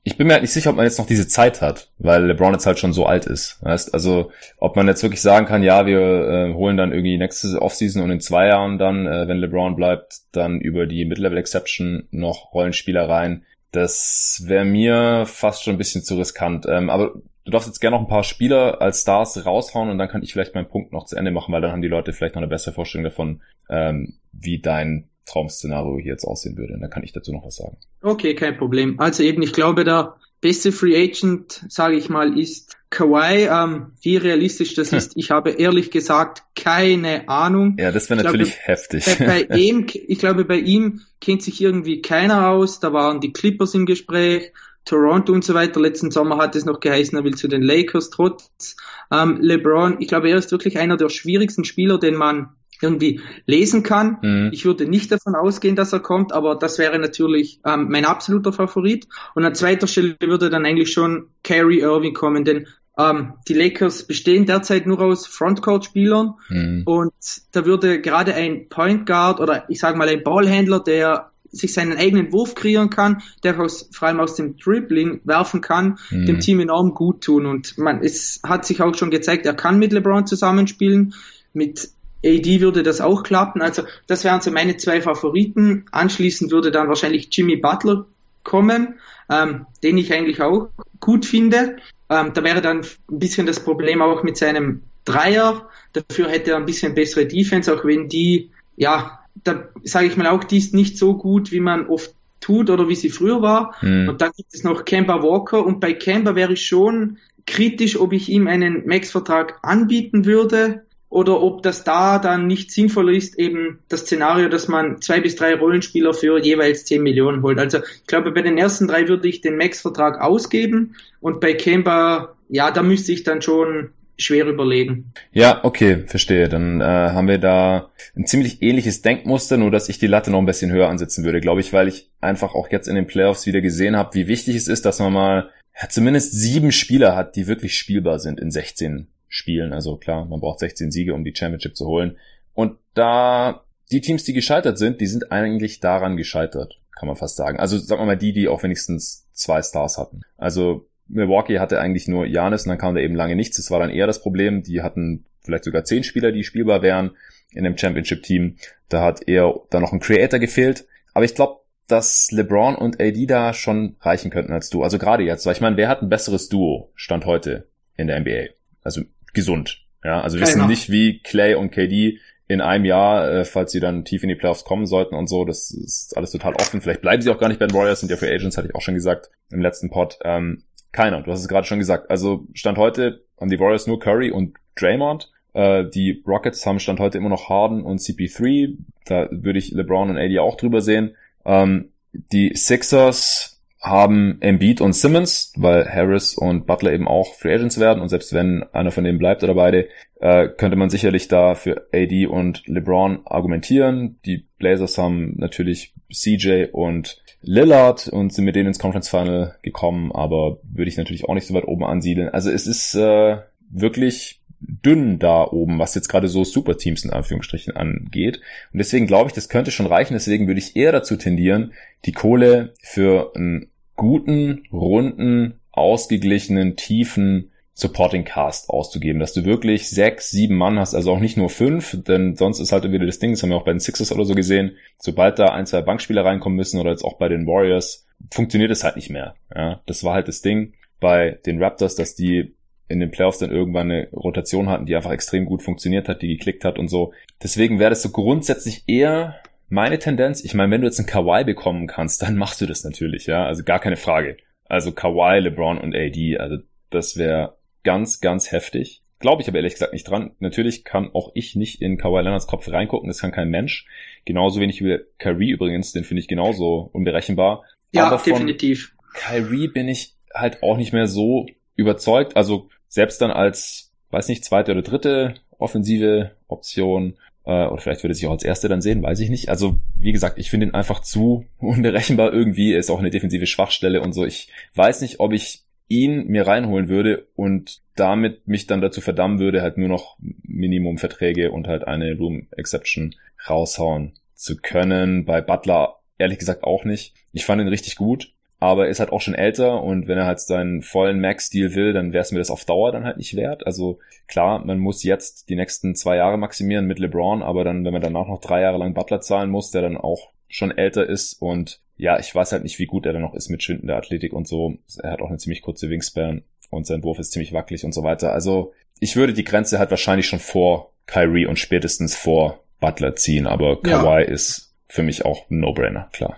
A: ich bin mir halt nicht sicher, ob man jetzt noch diese Zeit hat, weil LeBron jetzt halt schon so alt ist. Weißt? Also ob man jetzt wirklich sagen kann, ja, wir äh, holen dann irgendwie nächste Offseason und in zwei Jahren dann, äh, wenn LeBron bleibt, dann über die Mid-Level Exception noch Rollenspieler rein. Das wäre mir fast schon ein bisschen zu riskant. Ähm, aber du darfst jetzt gerne noch ein paar Spieler als Stars raushauen und dann kann ich vielleicht meinen Punkt noch zu Ende machen, weil dann haben die Leute vielleicht noch eine bessere Vorstellung davon, ähm, wie dein Traum-Szenario hier jetzt aussehen würde. Und dann kann ich dazu noch was sagen.
B: Okay, kein Problem. Also eben, ich glaube, der beste Free Agent, sage ich mal, ist Kawhi. Ähm, wie realistisch das ist, ich habe ehrlich gesagt keine Ahnung.
A: Ja, das wäre natürlich glaube, heftig.
B: Bei, bei ihm, ich glaube, bei ihm kennt sich irgendwie keiner aus. Da waren die Clippers im Gespräch. Toronto und so weiter. Letzten Sommer hat es noch geheißen, er will zu den Lakers trotz ähm, LeBron. Ich glaube, er ist wirklich einer der schwierigsten Spieler, den man irgendwie lesen kann. Mhm. Ich würde nicht davon ausgehen, dass er kommt, aber das wäre natürlich ähm, mein absoluter Favorit. Und an zweiter Stelle würde dann eigentlich schon Kyrie Irving kommen, denn ähm, die Lakers bestehen derzeit nur aus Frontcourt-Spielern mhm. und da würde gerade ein Point Guard oder ich sage mal ein Ballhändler, der sich seinen eigenen Wurf kreieren kann, der aus, vor allem aus dem Dribbling werfen kann, mhm. dem Team enorm gut tun. Und man, es hat sich auch schon gezeigt, er kann mit LeBron zusammenspielen. Mit AD würde das auch klappen. Also das wären so meine zwei Favoriten. Anschließend würde dann wahrscheinlich Jimmy Butler kommen, ähm, den ich eigentlich auch gut finde. Ähm, da wäre dann ein bisschen das Problem auch mit seinem Dreier. Dafür hätte er ein bisschen bessere Defense, auch wenn die, ja, da sage ich mal auch, die ist nicht so gut, wie man oft tut oder wie sie früher war. Mhm. Und dann gibt es noch Kemba Walker und bei Kemba wäre ich schon kritisch, ob ich ihm einen Max-Vertrag anbieten würde oder ob das da dann nicht sinnvoller ist, eben das Szenario, dass man zwei bis drei Rollenspieler für jeweils 10 Millionen holt. Also ich glaube, bei den ersten drei würde ich den Max-Vertrag ausgeben und bei Kemba, ja, da müsste ich dann schon schwer überlegen.
A: Ja, okay, verstehe. Dann äh, haben wir da ein ziemlich ähnliches Denkmuster, nur dass ich die Latte noch ein bisschen höher ansetzen würde, glaube ich, weil ich einfach auch jetzt in den Playoffs wieder gesehen habe, wie wichtig es ist, dass man mal ja, zumindest sieben Spieler hat, die wirklich spielbar sind in 16 spielen. Also klar, man braucht 16 Siege, um die Championship zu holen. Und da die Teams, die gescheitert sind, die sind eigentlich daran gescheitert, kann man fast sagen. Also sagen wir mal die, die auch wenigstens zwei Stars hatten. Also Milwaukee hatte eigentlich nur Janis und dann kam da eben lange nichts. Das war dann eher das Problem. Die hatten vielleicht sogar zehn Spieler, die spielbar wären in dem Championship-Team. Da hat eher da noch ein Creator gefehlt. Aber ich glaube, dass LeBron und AD da schon reichen könnten als du. Also gerade jetzt, weil ich meine, wer hat ein besseres Duo Stand heute in der NBA? Also gesund. Ja, also wir wissen nicht, wie Clay und KD in einem Jahr, äh, falls sie dann tief in die Playoffs kommen sollten und so, das ist alles total offen. Vielleicht bleiben sie auch gar nicht bei den Warriors, sind ja für Agents, hatte ich auch schon gesagt im letzten Pod. Ähm, keiner, du hast es gerade schon gesagt. Also Stand heute haben die Warriors nur Curry und Draymond. Äh, die Rockets haben Stand heute immer noch Harden und CP3. Da würde ich LeBron und AD auch drüber sehen. Ähm, die Sixers haben Embiid und Simmons, weil Harris und Butler eben auch Free Agents werden und selbst wenn einer von denen bleibt oder beide, äh, könnte man sicherlich da für AD und LeBron argumentieren. Die Blazers haben natürlich CJ und Lillard und sind mit denen ins Conference Final gekommen, aber würde ich natürlich auch nicht so weit oben ansiedeln. Also es ist äh, wirklich dünn da oben, was jetzt gerade so Superteams in Anführungsstrichen angeht. Und deswegen glaube ich, das könnte schon reichen. Deswegen würde ich eher dazu tendieren, die Kohle für einen guten, runden, ausgeglichenen, tiefen Supporting Cast auszugeben, dass du wirklich sechs, sieben Mann hast, also auch nicht nur fünf, denn sonst ist halt wieder das Ding, das haben wir auch bei den Sixers oder so gesehen, sobald da ein, zwei Bankspieler reinkommen müssen oder jetzt auch bei den Warriors, funktioniert es halt nicht mehr. Ja, das war halt das Ding bei den Raptors, dass die in den Playoffs dann irgendwann eine Rotation hatten, die einfach extrem gut funktioniert hat, die geklickt hat und so. Deswegen wäre das so grundsätzlich eher meine Tendenz. Ich meine, wenn du jetzt einen Kawhi bekommen kannst, dann machst du das natürlich, ja, also gar keine Frage. Also Kawhi, LeBron und AD, also das wäre ganz, ganz heftig. Glaube ich aber ehrlich gesagt nicht dran. Natürlich kann auch ich nicht in Kawhi Leonards Kopf reingucken, das kann kein Mensch. Genauso wenig wie Kyrie übrigens, den finde ich genauso unberechenbar.
B: Ja, aber definitiv.
A: Kyrie bin ich halt auch nicht mehr so überzeugt. Also selbst dann als, weiß nicht, zweite oder dritte offensive Option, äh, oder vielleicht würde er sich auch als erste dann sehen, weiß ich nicht. Also, wie gesagt, ich finde ihn einfach zu unberechenbar irgendwie. Ist auch eine defensive Schwachstelle und so. Ich weiß nicht, ob ich ihn mir reinholen würde und damit mich dann dazu verdammen würde, halt nur noch Minimumverträge und halt eine Room Exception raushauen zu können. Bei Butler ehrlich gesagt auch nicht. Ich fand ihn richtig gut, aber er ist halt auch schon älter und wenn er halt seinen vollen Max-Deal will, dann wäre es mir das auf Dauer dann halt nicht wert. Also klar, man muss jetzt die nächsten zwei Jahre maximieren mit LeBron, aber dann, wenn man danach noch drei Jahre lang Butler zahlen muss, der dann auch schon älter ist und ja, ich weiß halt nicht, wie gut er dann noch ist mit schwindender Athletik und so. Er hat auch eine ziemlich kurze Wingspan und sein Wurf ist ziemlich wackelig und so weiter. Also ich würde die Grenze halt wahrscheinlich schon vor Kyrie und spätestens vor Butler ziehen, aber Kawhi ja. ist für mich auch ein No-Brainer, klar.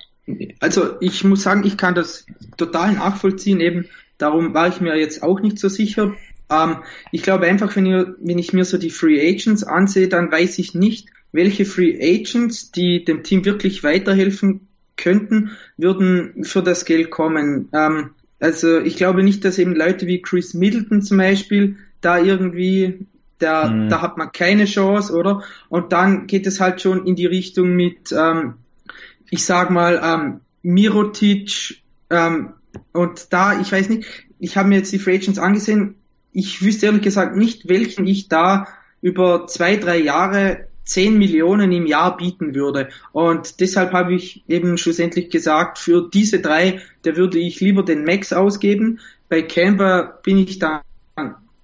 B: Also ich muss sagen, ich kann das total nachvollziehen, eben darum war ich mir jetzt auch nicht so sicher. Ähm, ich glaube einfach, wenn, ihr, wenn ich mir so die Free Agents ansehe, dann weiß ich nicht, welche Free Agents, die dem Team wirklich weiterhelfen könnten, würden für das Geld kommen. Ähm, also ich glaube nicht, dass eben Leute wie Chris Middleton zum Beispiel da irgendwie, da, mhm. da hat man keine Chance, oder? Und dann geht es halt schon in die Richtung mit, ähm, ich sag mal, ähm, Mirotic ähm, und da, ich weiß nicht, ich habe mir jetzt die Free Agents angesehen, ich wüsste ehrlich gesagt nicht, welchen ich da über zwei, drei Jahre 10 Millionen im Jahr bieten würde. Und deshalb habe ich eben schlussendlich gesagt, für diese drei, da würde ich lieber den Max ausgeben. Bei Canberra bin ich da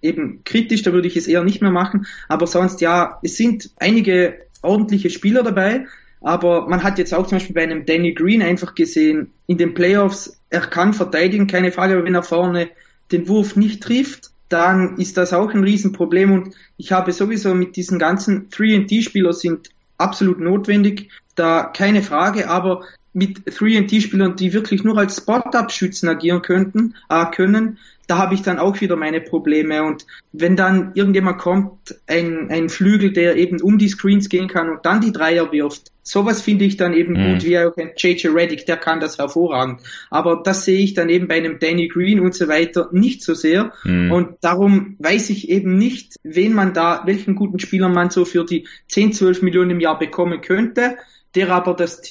B: eben kritisch, da würde ich es eher nicht mehr machen. Aber sonst ja, es sind einige ordentliche Spieler dabei. Aber man hat jetzt auch zum Beispiel bei einem Danny Green einfach gesehen, in den Playoffs, er kann verteidigen, keine Frage, aber wenn er vorne den Wurf nicht trifft, dann ist das auch ein Riesenproblem und ich habe sowieso mit diesen ganzen 3D-Spieler sind absolut notwendig, da keine Frage, aber mit 3D-Spielern, die wirklich nur als Spot-Up-Schützen agieren könnten, äh, können, da habe ich dann auch wieder meine Probleme. Und wenn dann irgendjemand kommt, ein, ein Flügel, der eben um die Screens gehen kann und dann die Dreier wirft, sowas finde ich dann eben mhm. gut, wie auch ein JJ Reddick, der kann das hervorragend. Aber das sehe ich dann eben bei einem Danny Green und so weiter nicht so sehr. Mhm. Und darum weiß ich eben nicht, wen man da, welchen guten Spieler man so für die 10, 12 Millionen im Jahr bekommen könnte, der aber das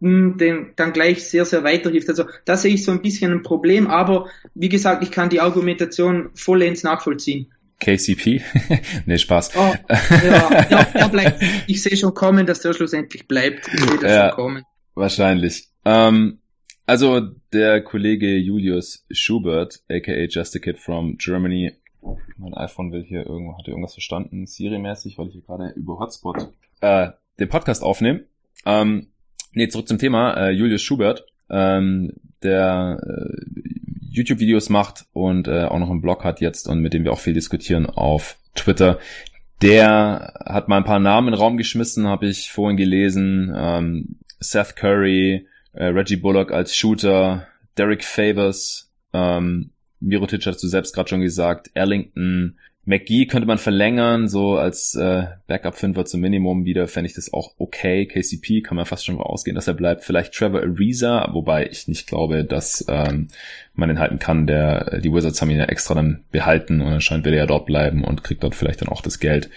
B: den dann gleich sehr, sehr weiterhilft. Also da sehe ich so ein bisschen ein Problem, aber wie gesagt, ich kann die Argumentation vollends nachvollziehen.
A: KCP? nee, Spaß.
B: Oh, ja, ja, er bleibt. Ich sehe schon kommen, dass der schlussendlich bleibt. Ich sehe das ja, schon kommen.
A: Wahrscheinlich. Ähm, also der Kollege Julius Schubert, aka Just a Kid from Germany. Mein iPhone will hier irgendwo, hat irgendwas verstanden, Siri-mäßig, weil ich hier gerade über Hotspot äh, den Podcast aufnehme. Ähm, Nee, zurück zum Thema. Äh, Julius Schubert, ähm, der äh, YouTube-Videos macht und äh, auch noch einen Blog hat jetzt und mit dem wir auch viel diskutieren auf Twitter. Der hat mal ein paar Namen in den Raum geschmissen, habe ich vorhin gelesen. Ähm, Seth Curry, äh, Reggie Bullock als Shooter, Derek Favors, ähm, Mirotic hast du selbst gerade schon gesagt, Erlington, McGee könnte man verlängern, so als äh, Backup-Fünfer zum Minimum wieder, fände ich das auch okay. KCP kann man fast schon ausgehen, dass er bleibt. Vielleicht Trevor Ariza, wobei ich nicht glaube, dass ähm, man ihn halten kann. Der, die Wizards haben ihn ja extra dann behalten und anscheinend wird er ja dort bleiben und kriegt dort vielleicht dann auch das Geld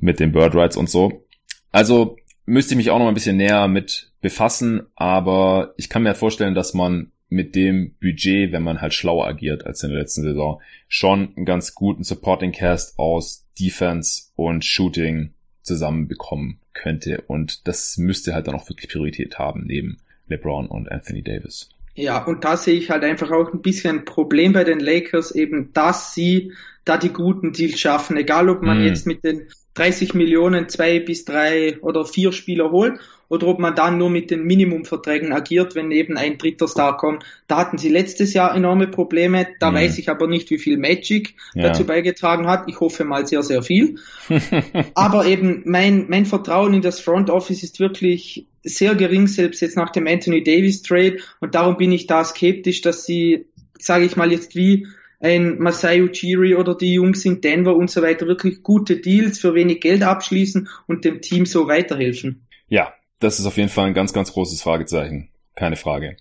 A: mit den Bird Rights und so. Also müsste ich mich auch noch ein bisschen näher mit befassen, aber ich kann mir halt vorstellen, dass man mit dem Budget, wenn man halt schlauer agiert als in der letzten Saison, schon einen ganz guten Supporting Cast aus Defense und Shooting zusammenbekommen könnte. Und das müsste halt dann auch wirklich Priorität haben neben LeBron und Anthony Davis.
B: Ja, und da sehe ich halt einfach auch ein bisschen ein Problem bei den Lakers, eben, dass sie da die guten Deals schaffen, egal ob man mhm. jetzt mit den 30 Millionen zwei bis drei oder vier Spieler holt oder ob man dann nur mit den Minimumverträgen agiert, wenn eben ein dritter Star kommt. Da hatten sie letztes Jahr enorme Probleme. Da mhm. weiß ich aber nicht, wie viel Magic ja. dazu beigetragen hat. Ich hoffe mal sehr, sehr viel. aber eben mein, mein Vertrauen in das Front Office ist wirklich sehr gering, selbst jetzt nach dem Anthony Davis Trade. Und darum bin ich da skeptisch, dass sie, sage ich mal jetzt wie ein Masai Ujiri oder die Jungs in Denver und so weiter wirklich gute Deals für wenig Geld abschließen und dem Team so weiterhelfen.
A: Ja, das ist auf jeden Fall ein ganz, ganz großes Fragezeichen. Keine Frage.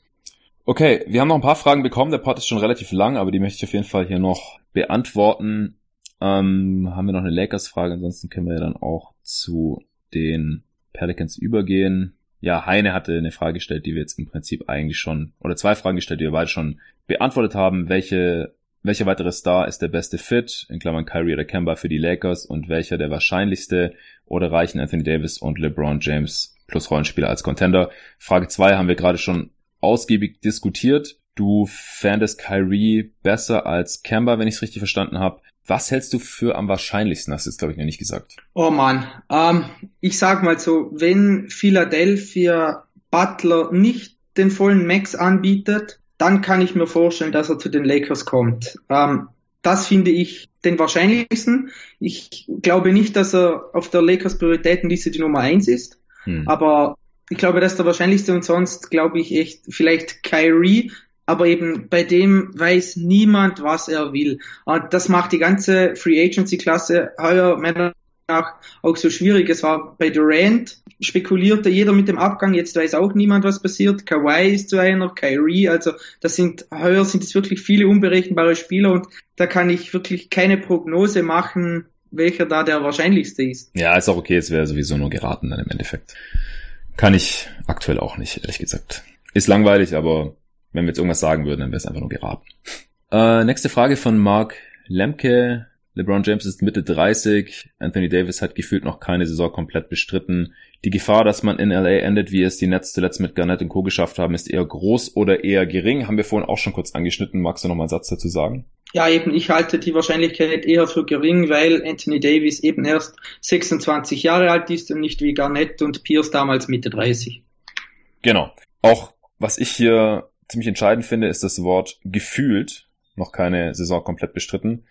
A: Okay, wir haben noch ein paar Fragen bekommen. Der Part ist schon relativ lang, aber die möchte ich auf jeden Fall hier noch beantworten. Ähm, haben wir noch eine Lakers-Frage? Ansonsten können wir dann auch zu den Pelicans übergehen. Ja, Heine hatte eine Frage gestellt, die wir jetzt im Prinzip eigentlich schon, oder zwei Fragen gestellt, die wir beide schon beantwortet haben. Welche, welcher weitere Star ist der beste Fit, in Klammern Kyrie oder Kemba für die Lakers und welcher der wahrscheinlichste oder reichen Anthony Davis und LeBron James plus Rollenspieler als Contender. Frage zwei haben wir gerade schon ausgiebig diskutiert. Du fändest Kyrie besser als Kemba, wenn ich es richtig verstanden habe. Was hältst du für am wahrscheinlichsten? Hast du jetzt, glaube ich, noch nicht gesagt.
B: Oh man, ähm, ich sag mal so, wenn Philadelphia Butler nicht den vollen Max anbietet, dann kann ich mir vorstellen, dass er zu den Lakers kommt. Ähm, das finde ich den wahrscheinlichsten. Ich glaube nicht, dass er auf der Lakers Prioritätenliste die Nummer eins ist. Hm. Aber ich glaube, das ist der wahrscheinlichste und sonst glaube ich echt vielleicht Kyrie, aber eben bei dem weiß niemand, was er will. Und das macht die ganze Free Agency Klasse heuer meiner nach auch so schwierig. Es war bei Durant spekulierte jeder mit dem Abgang, jetzt weiß auch niemand, was passiert. Kawhi ist zu einer, Kyrie, also das sind, heuer sind es wirklich viele unberechenbare Spieler und da kann ich wirklich keine Prognose machen, welcher da der wahrscheinlichste ist.
A: Ja, ist auch okay, es wäre sowieso nur geraten dann im Endeffekt. Kann ich aktuell auch nicht, ehrlich gesagt. Ist langweilig, aber wenn wir jetzt irgendwas sagen würden, dann wäre es einfach nur geraten. Äh, nächste Frage von Mark Lemke. LeBron James ist Mitte 30. Anthony Davis hat gefühlt noch keine Saison komplett bestritten. Die Gefahr, dass man in LA endet, wie es die Nets zuletzt mit Garnett und Co. geschafft haben, ist eher groß oder eher gering. Haben wir vorhin auch schon kurz angeschnitten. Magst du noch mal einen Satz dazu sagen?
B: Ja, eben, ich halte die Wahrscheinlichkeit eher für gering, weil Anthony Davis eben erst 26 Jahre alt ist und nicht wie Garnett und Pierce damals Mitte 30.
A: Genau. Auch was ich hier ziemlich entscheidend finde, ist das Wort gefühlt. Noch keine Saison komplett bestritten.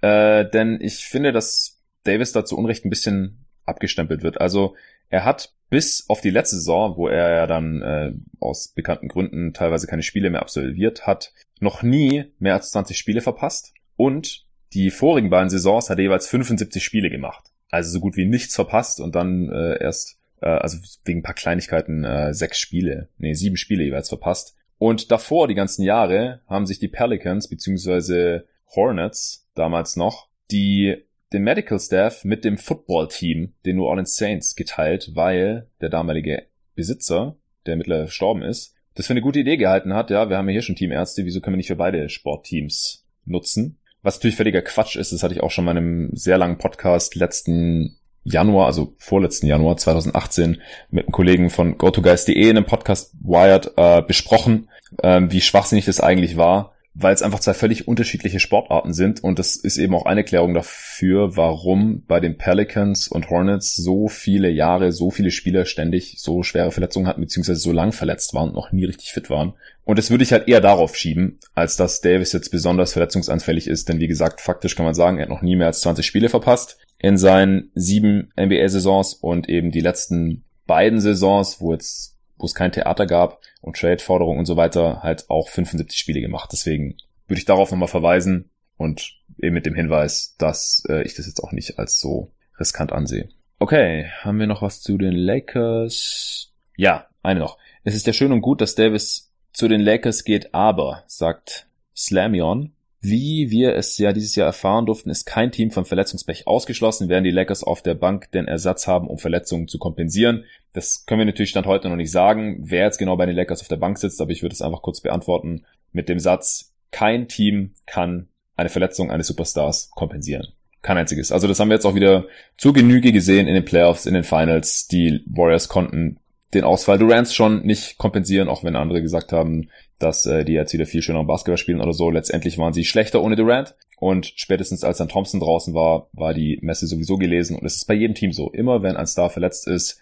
A: Äh, denn ich finde, dass Davis da zu Unrecht ein bisschen abgestempelt wird. Also er hat bis auf die letzte Saison, wo er ja dann äh, aus bekannten Gründen teilweise keine Spiele mehr absolviert hat, noch nie mehr als 20 Spiele verpasst. Und die vorigen beiden Saisons hat er jeweils 75 Spiele gemacht. Also so gut wie nichts verpasst und dann äh, erst, äh, also wegen ein paar Kleinigkeiten, äh, sechs Spiele, nee, sieben Spiele jeweils verpasst. Und davor, die ganzen Jahre, haben sich die Pelicans beziehungsweise Hornets damals noch, die den Medical Staff mit dem Football-Team, den New Orleans Saints, geteilt, weil der damalige Besitzer, der mittlerweile verstorben ist, das für eine gute Idee gehalten hat. Ja, wir haben ja hier schon Teamärzte, wieso können wir nicht für beide Sportteams nutzen? Was natürlich völliger Quatsch ist, das hatte ich auch schon in meinem sehr langen Podcast letzten Januar, also vorletzten Januar 2018 mit einem Kollegen von GoToGuys.de in einem Podcast Wired äh, besprochen, äh, wie schwachsinnig das eigentlich war weil es einfach zwei völlig unterschiedliche Sportarten sind und das ist eben auch eine Erklärung dafür, warum bei den Pelicans und Hornets so viele Jahre, so viele Spieler ständig so schwere Verletzungen hatten, beziehungsweise so lang verletzt waren und noch nie richtig fit waren. Und das würde ich halt eher darauf schieben, als dass Davis jetzt besonders verletzungsanfällig ist, denn wie gesagt, faktisch kann man sagen, er hat noch nie mehr als 20 Spiele verpasst in seinen sieben NBA-Saisons und eben die letzten beiden Saisons, wo jetzt wo es kein Theater gab und Trade-Forderungen und so weiter, halt auch 75 Spiele gemacht. Deswegen würde ich darauf nochmal verweisen und eben mit dem Hinweis, dass äh, ich das jetzt auch nicht als so riskant ansehe. Okay, haben wir noch was zu den Lakers? Ja, eine noch. Es ist ja schön und gut, dass Davis zu den Lakers geht, aber, sagt Slamion, wie wir es ja dieses Jahr erfahren durften, ist kein Team vom Verletzungspech ausgeschlossen, werden die Lakers auf der Bank den Ersatz haben, um Verletzungen zu kompensieren. Das können wir natürlich Stand heute noch nicht sagen, wer jetzt genau bei den Lakers auf der Bank sitzt, aber ich würde es einfach kurz beantworten mit dem Satz, kein Team kann eine Verletzung eines Superstars kompensieren. Kein einziges. Also das haben wir jetzt auch wieder zur Genüge gesehen in den Playoffs, in den Finals. Die Warriors konnten den Ausfall Durants schon nicht kompensieren, auch wenn andere gesagt haben, dass äh, die jetzt wieder viel schöner Basketball spielen oder so. Letztendlich waren sie schlechter ohne Durant. Und spätestens als dann Thompson draußen war, war die Messe sowieso gelesen. Und es ist bei jedem Team so. Immer wenn ein Star verletzt ist,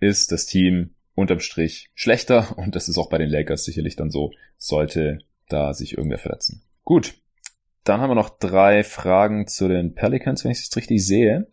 A: ist das Team unterm Strich schlechter. Und das ist auch bei den Lakers sicherlich dann so, sollte da sich irgendwer verletzen. Gut. Dann haben wir noch drei Fragen zu den Pelicans, wenn ich es richtig sehe.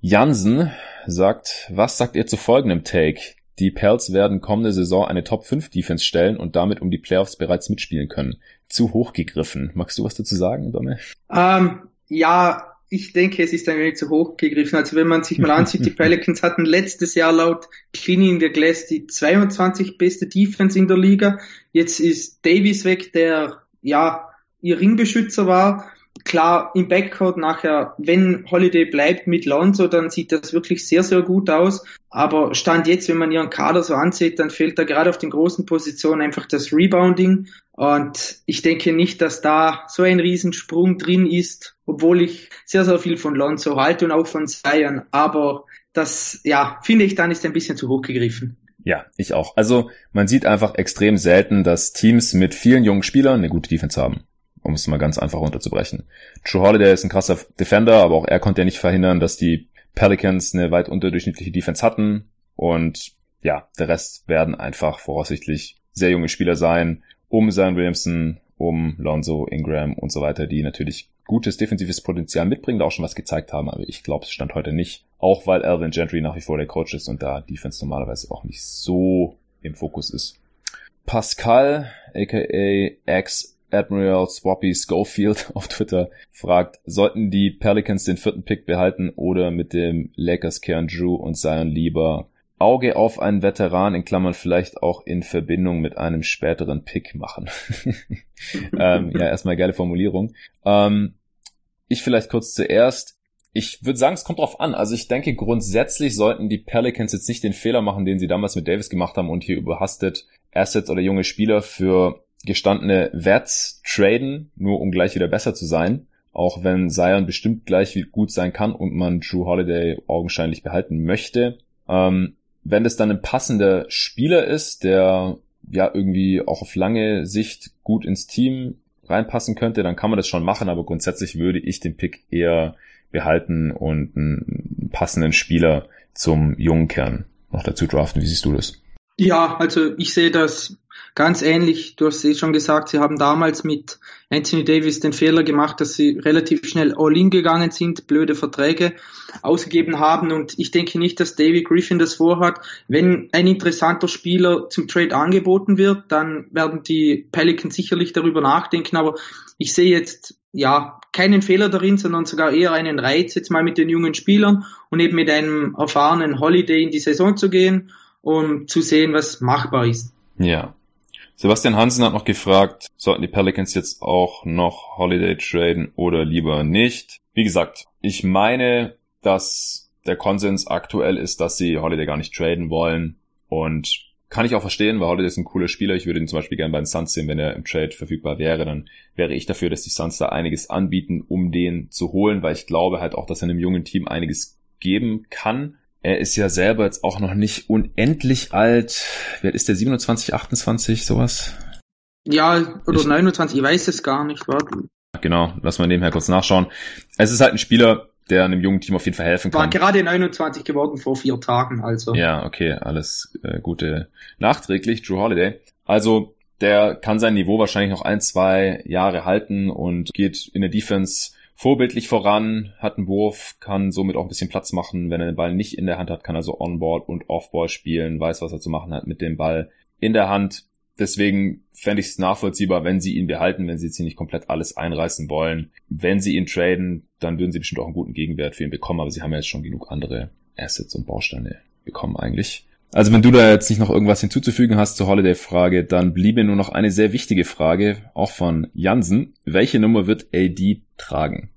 A: Jansen sagt, was sagt ihr zu folgendem Take? Die Pels werden kommende Saison eine Top 5 Defense stellen und damit um die Playoffs bereits mitspielen können. Zu hoch gegriffen. Magst du was dazu sagen, Donne?
B: Ähm, ja, ich denke, es ist ein wenig zu hoch gegriffen. Also wenn man sich mal ansieht, die Pelicans hatten letztes Jahr laut Cleaning the Glass die 22 beste Defense in der Liga. Jetzt ist Davis weg, der ja ihr Ringbeschützer war klar, im Backcourt nachher, wenn Holiday bleibt mit Lonzo, dann sieht das wirklich sehr, sehr gut aus. Aber Stand jetzt, wenn man ihren Kader so ansieht, dann fehlt da gerade auf den großen Positionen einfach das Rebounding. Und ich denke nicht, dass da so ein Riesensprung drin ist, obwohl ich sehr, sehr viel von Lonzo halte und auch von Zion. Aber das, ja, finde ich dann ist ein bisschen zu hoch gegriffen.
A: Ja, ich auch. Also man sieht einfach extrem selten, dass Teams mit vielen jungen Spielern eine gute Defense haben um es mal ganz einfach runterzubrechen. True Holiday ist ein krasser Defender, aber auch er konnte ja nicht verhindern, dass die Pelicans eine weit unterdurchschnittliche Defense hatten. Und ja, der Rest werden einfach voraussichtlich sehr junge Spieler sein, um Zion Williamson, um Lonzo, Ingram und so weiter, die natürlich gutes defensives Potenzial mitbringen, da auch schon was gezeigt haben, aber ich glaube, es stand heute nicht. Auch weil Alvin Gentry nach wie vor der Coach ist und da Defense normalerweise auch nicht so im Fokus ist. Pascal, aka X Admiral Swappy Schofield auf Twitter fragt, sollten die Pelicans den vierten Pick behalten oder mit dem Lakers Kern Drew und Zion lieber Auge auf einen Veteran, in Klammern vielleicht auch in Verbindung mit einem späteren Pick machen. ähm, ja, erstmal geile Formulierung. Ähm, ich vielleicht kurz zuerst. Ich würde sagen, es kommt drauf an. Also ich denke, grundsätzlich sollten die Pelicans jetzt nicht den Fehler machen, den sie damals mit Davis gemacht haben und hier überhastet Assets oder junge Spieler für gestandene Wets traden, nur um gleich wieder besser zu sein. Auch wenn Zion bestimmt gleich gut sein kann und man Drew Holiday augenscheinlich behalten möchte. Ähm, wenn es dann ein passender Spieler ist, der ja irgendwie auch auf lange Sicht gut ins Team reinpassen könnte, dann kann man das schon machen, aber grundsätzlich würde ich den Pick eher behalten und einen passenden Spieler zum jungen Kern noch dazu draften. Wie siehst du das?
B: Ja, also ich sehe das ganz ähnlich. Du hast eh schon gesagt, sie haben damals mit Anthony Davis den Fehler gemacht, dass sie relativ schnell all-in gegangen sind, blöde Verträge ausgegeben haben und ich denke nicht, dass David Griffin das vorhat. Wenn ein interessanter Spieler zum Trade angeboten wird, dann werden die Pelicans sicherlich darüber nachdenken, aber ich sehe jetzt ja keinen Fehler darin, sondern sogar eher einen Reiz, jetzt mal mit den jungen Spielern und eben mit einem erfahrenen Holiday in die Saison zu gehen um zu sehen, was machbar ist.
A: Ja. Sebastian Hansen hat noch gefragt, sollten die Pelicans jetzt auch noch Holiday traden oder lieber nicht? Wie gesagt, ich meine, dass der Konsens aktuell ist, dass sie Holiday gar nicht traden wollen und kann ich auch verstehen, weil Holiday ist ein cooler Spieler. Ich würde ihn zum Beispiel gerne bei den Suns sehen, wenn er im Trade verfügbar wäre. Dann wäre ich dafür, dass die Suns da einiges anbieten, um den zu holen, weil ich glaube halt auch, dass er einem jungen Team einiges geben kann. Er ist ja selber jetzt auch noch nicht unendlich alt. Wer ist der? 27, 28, sowas?
B: Ja, oder ich, 29, ich weiß es gar nicht. Warte.
A: Genau, lass mal nebenher kurz nachschauen. Es ist halt ein Spieler, der einem jungen Team auf jeden Fall helfen kann.
B: War gerade 29 geworden vor vier Tagen, also.
A: Ja, okay, alles äh, Gute nachträglich, Drew Holiday. Also, der kann sein Niveau wahrscheinlich noch ein, zwei Jahre halten und geht in der Defense vorbildlich voran, hat einen Wurf, kann somit auch ein bisschen Platz machen. Wenn er den Ball nicht in der Hand hat, kann er so On-Board und Off-Ball spielen, weiß, was er zu machen hat mit dem Ball in der Hand. Deswegen fände ich es nachvollziehbar, wenn sie ihn behalten, wenn sie jetzt hier nicht komplett alles einreißen wollen. Wenn sie ihn traden, dann würden sie bestimmt auch einen guten Gegenwert für ihn bekommen, aber sie haben ja jetzt schon genug andere Assets und Bausteine bekommen eigentlich. Also wenn du da jetzt nicht noch irgendwas hinzuzufügen hast zur Holiday-Frage, dann bliebe nur noch eine sehr wichtige Frage, auch von Jansen. Welche Nummer wird AD tragen?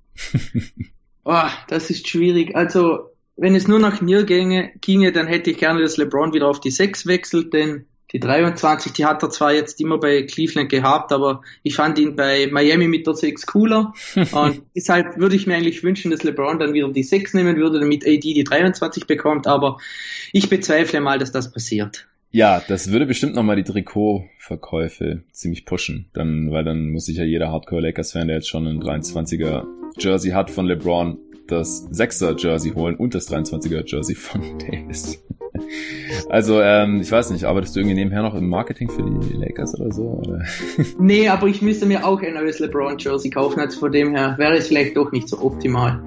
B: oh, das ist schwierig. Also wenn es nur nach mir ginge, ginge, dann hätte ich gerne, dass LeBron wieder auf die 6 wechselt, denn die 23, die hat er zwar jetzt immer bei Cleveland gehabt, aber ich fand ihn bei Miami mit der 6 cooler. und deshalb würde ich mir eigentlich wünschen, dass LeBron dann wieder die 6 nehmen würde, damit AD die 23 bekommt, aber ich bezweifle mal, dass das passiert.
A: Ja, das würde bestimmt nochmal die Trikotverkäufe ziemlich pushen. Dann, weil dann muss sich ja jeder Hardcore-Lakers-Fan, der jetzt schon ein 23er Jersey hat von LeBron, das 6er Jersey holen und das 23er Jersey von Davis. Also, ähm, ich weiß nicht, arbeitest du irgendwie nebenher noch im Marketing für die Lakers oder so? Oder?
B: Nee, aber ich müsste mir auch ein neues LeBron Jersey kaufen, also von dem her wäre es vielleicht doch nicht so optimal.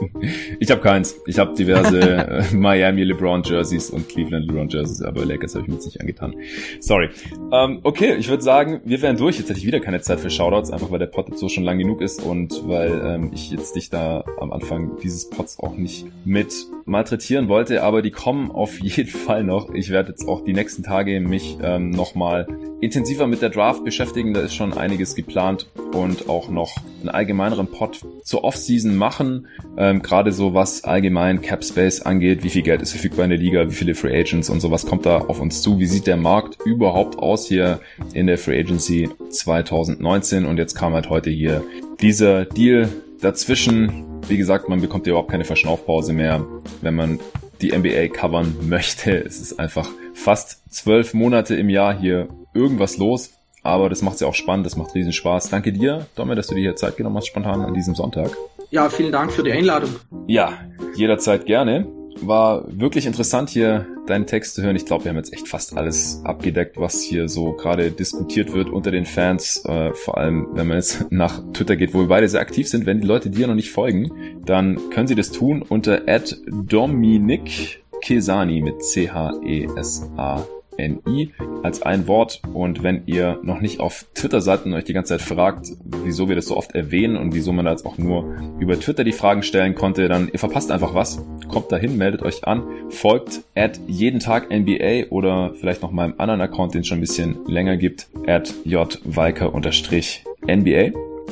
A: ich habe keins. Ich habe diverse äh, Miami LeBron Jerseys und Cleveland LeBron Jerseys, aber Lakers habe ich mir jetzt nicht angetan. Sorry. Ähm, okay, ich würde sagen, wir wären durch. Jetzt hätte ich wieder keine Zeit für Shoutouts, einfach weil der Pod jetzt so schon lang genug ist und weil ähm, ich jetzt dich da am Anfang dieses Pods auch nicht mit malträtieren wollte, aber die kommen auf jeden Fall noch. Ich werde jetzt auch die nächsten Tage mich ähm, nochmal intensiver mit der Draft beschäftigen. Da ist schon einiges geplant und auch noch einen allgemeineren Pod zur Offseason machen. Ähm, Gerade so was allgemein Cap Space angeht, wie viel Geld ist verfügbar in der Liga, wie viele Free Agents und sowas kommt da auf uns zu. Wie sieht der Markt überhaupt aus hier in der Free Agency 2019? Und jetzt kam halt heute hier dieser Deal dazwischen. Wie gesagt, man bekommt ja überhaupt keine Verschnaufpause mehr, wenn man die NBA covern möchte. Es ist einfach fast zwölf Monate im Jahr hier irgendwas los. Aber das macht ja auch spannend, das macht riesen Spaß. Danke dir, Domme, dass du dir hier Zeit genommen hast, spontan an diesem Sonntag.
B: Ja, vielen Dank für die Einladung.
A: Ja, jederzeit gerne. War wirklich interessant hier deinen Text zu hören. Ich glaube, wir haben jetzt echt fast alles abgedeckt, was hier so gerade diskutiert wird unter den Fans. Äh, vor allem, wenn man jetzt nach Twitter geht, wo wir beide sehr aktiv sind. Wenn die Leute dir noch nicht folgen, dann können sie das tun unter Dominik Kesani mit C-H-E-S-A N-I als ein Wort. Und wenn ihr noch nicht auf Twitter seid und euch die ganze Zeit fragt, wieso wir das so oft erwähnen und wieso man da jetzt auch nur über Twitter die Fragen stellen konnte, dann ihr verpasst einfach was. Kommt dahin, meldet euch an, folgt at jeden Tag NBA oder vielleicht noch meinem anderen Account, den es schon ein bisschen länger gibt, at jwalker-nba.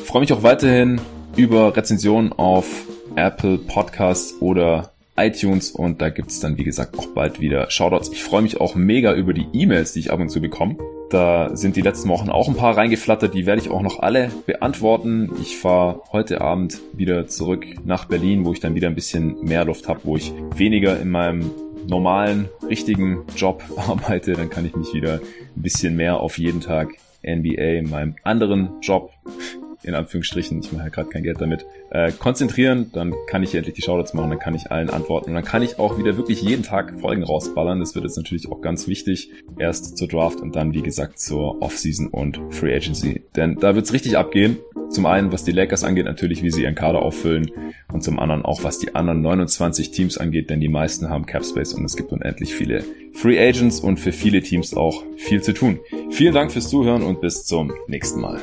A: Freue mich auch weiterhin über Rezensionen auf Apple Podcasts oder iTunes und da gibt's dann, wie gesagt, auch bald wieder Shoutouts. Ich freue mich auch mega über die E-Mails, die ich ab und zu bekomme. Da sind die letzten Wochen auch ein paar reingeflattert, die werde ich auch noch alle beantworten. Ich fahre heute Abend wieder zurück nach Berlin, wo ich dann wieder ein bisschen mehr Luft habe, wo ich weniger in meinem normalen, richtigen Job arbeite. Dann kann ich mich wieder ein bisschen mehr auf jeden Tag NBA in meinem anderen Job in Anführungsstrichen, ich mache ja gerade kein Geld damit, äh, konzentrieren, dann kann ich hier endlich die Shoutouts machen, dann kann ich allen antworten und dann kann ich auch wieder wirklich jeden Tag Folgen rausballern. Das wird jetzt natürlich auch ganz wichtig. Erst zur Draft und dann, wie gesagt, zur Offseason und Free Agency. Denn da wird's richtig abgehen. Zum einen, was die Lakers angeht, natürlich, wie sie ihren Kader auffüllen und zum anderen auch, was die anderen 29 Teams angeht, denn die meisten haben Cap Space und es gibt unendlich viele Free Agents und für viele Teams auch viel zu tun. Vielen Dank fürs Zuhören und bis zum nächsten Mal.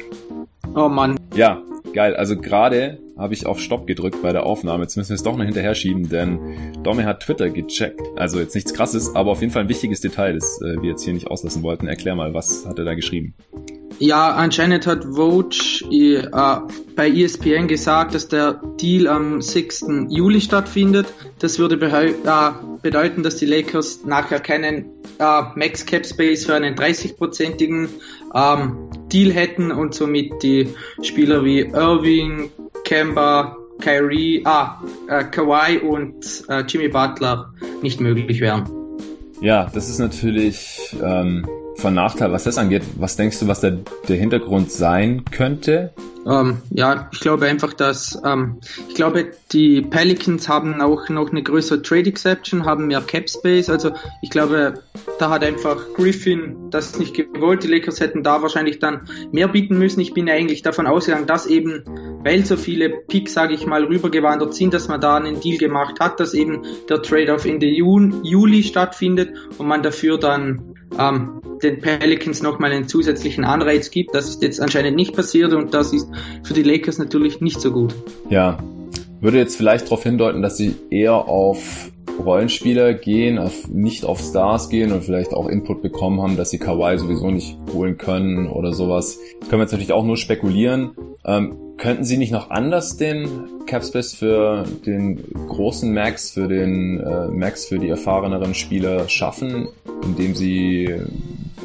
B: Oh Mann.
A: Ja, geil. Also gerade habe ich auf Stopp gedrückt bei der Aufnahme. Jetzt müssen wir es doch noch hinterher schieben, denn Domme hat Twitter gecheckt. Also jetzt nichts krasses, aber auf jeden Fall ein wichtiges Detail, das äh, wir jetzt hier nicht auslassen wollten. Erklär mal, was hat er da geschrieben?
B: Ja, anscheinend hat Vogue äh, bei ESPN gesagt, dass der Deal am 6. Juli stattfindet. Das würde äh, bedeuten, dass die Lakers nachher keinen äh, Max Cap Space für einen 30-prozentigen ähm, Deal hätten und somit die Spieler wie Irving, Kemba, Kyrie, ah, Kawhi und äh, Jimmy Butler nicht möglich wären.
A: Ja, das ist natürlich ähm, von Nachteil, was das angeht. Was denkst du, was der, der Hintergrund sein könnte?
B: Ähm, ja, ich glaube einfach, dass ähm, ich glaube, die Pelicans haben auch noch eine größere Trade Exception, haben mehr Cap Space. Also ich glaube, da hat einfach Griffin das nicht gewollt. Die Lakers hätten da wahrscheinlich dann mehr bieten müssen. Ich bin eigentlich davon ausgegangen, dass eben, weil so viele Picks, sage ich mal, rübergewandert sind, dass man da einen Deal gemacht hat, dass eben der Trade-off in der Juli stattfindet und man dafür dann ähm, den Pelicans nochmal einen zusätzlichen Anreiz gibt. Das ist jetzt anscheinend nicht passiert und das ist für die Lakers natürlich nicht so gut.
A: Ja, würde jetzt vielleicht darauf hindeuten, dass sie eher auf Rollenspieler gehen, auf, nicht auf Stars gehen und vielleicht auch Input bekommen haben, dass sie Kawhi sowieso nicht holen können oder sowas. Können wir jetzt natürlich auch nur spekulieren. Ähm, könnten sie nicht noch anders den Capspace für den großen Max, für den äh, Max für die erfahreneren Spieler schaffen, indem sie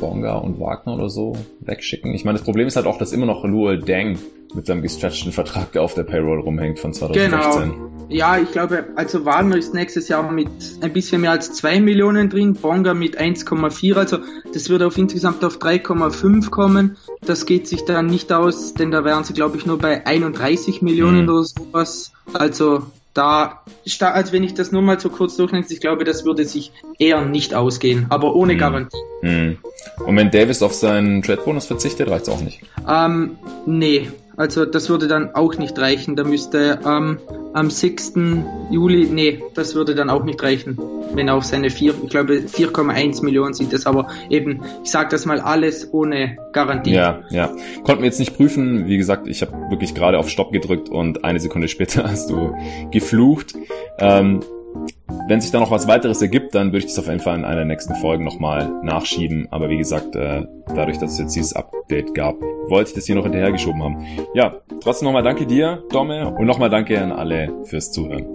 A: Bonga und Wagner oder so wegschicken. Ich meine, das Problem ist halt auch, dass immer noch Luol Deng mit seinem gestretchten Vertrag auf der Payroll rumhängt von 2016.
B: Genau. Ja, ich glaube, also Wagner ist nächstes Jahr mit ein bisschen mehr als 2 Millionen drin, Bonga mit 1,4, also das würde auf insgesamt auf 3,5 kommen. Das geht sich dann nicht aus, denn da wären sie, glaube ich, nur bei 31 Millionen mhm. oder sowas. Also da, als wenn ich das nur mal so kurz durchdenke, ich glaube, das würde sich eher nicht ausgehen, aber ohne mhm. Garantie.
A: Mhm. Und wenn Davis auf seinen Trade-Bonus verzichtet, reicht es auch nicht?
B: Ähm, nee, also das würde dann auch nicht reichen. Da müsste ähm, am 6. Juli, nee, das würde dann auch nicht reichen. Wenn auf seine 4, ich glaube 4,1 Millionen sieht das, aber eben, ich sage das mal alles ohne Garantie.
A: Ja, ja. Konnten wir jetzt nicht prüfen. Wie gesagt, ich habe wirklich gerade auf Stopp gedrückt und eine Sekunde später hast du geflucht. Ähm, wenn sich da noch was weiteres ergibt, dann würde ich das auf jeden Fall in einer der nächsten Folgen nochmal nachschieben. Aber wie gesagt, äh, dadurch, dass es jetzt dieses Update gab, wollte ich das hier noch hinterhergeschoben haben. Ja, trotzdem nochmal danke dir, Domme, und nochmal danke an alle fürs Zuhören.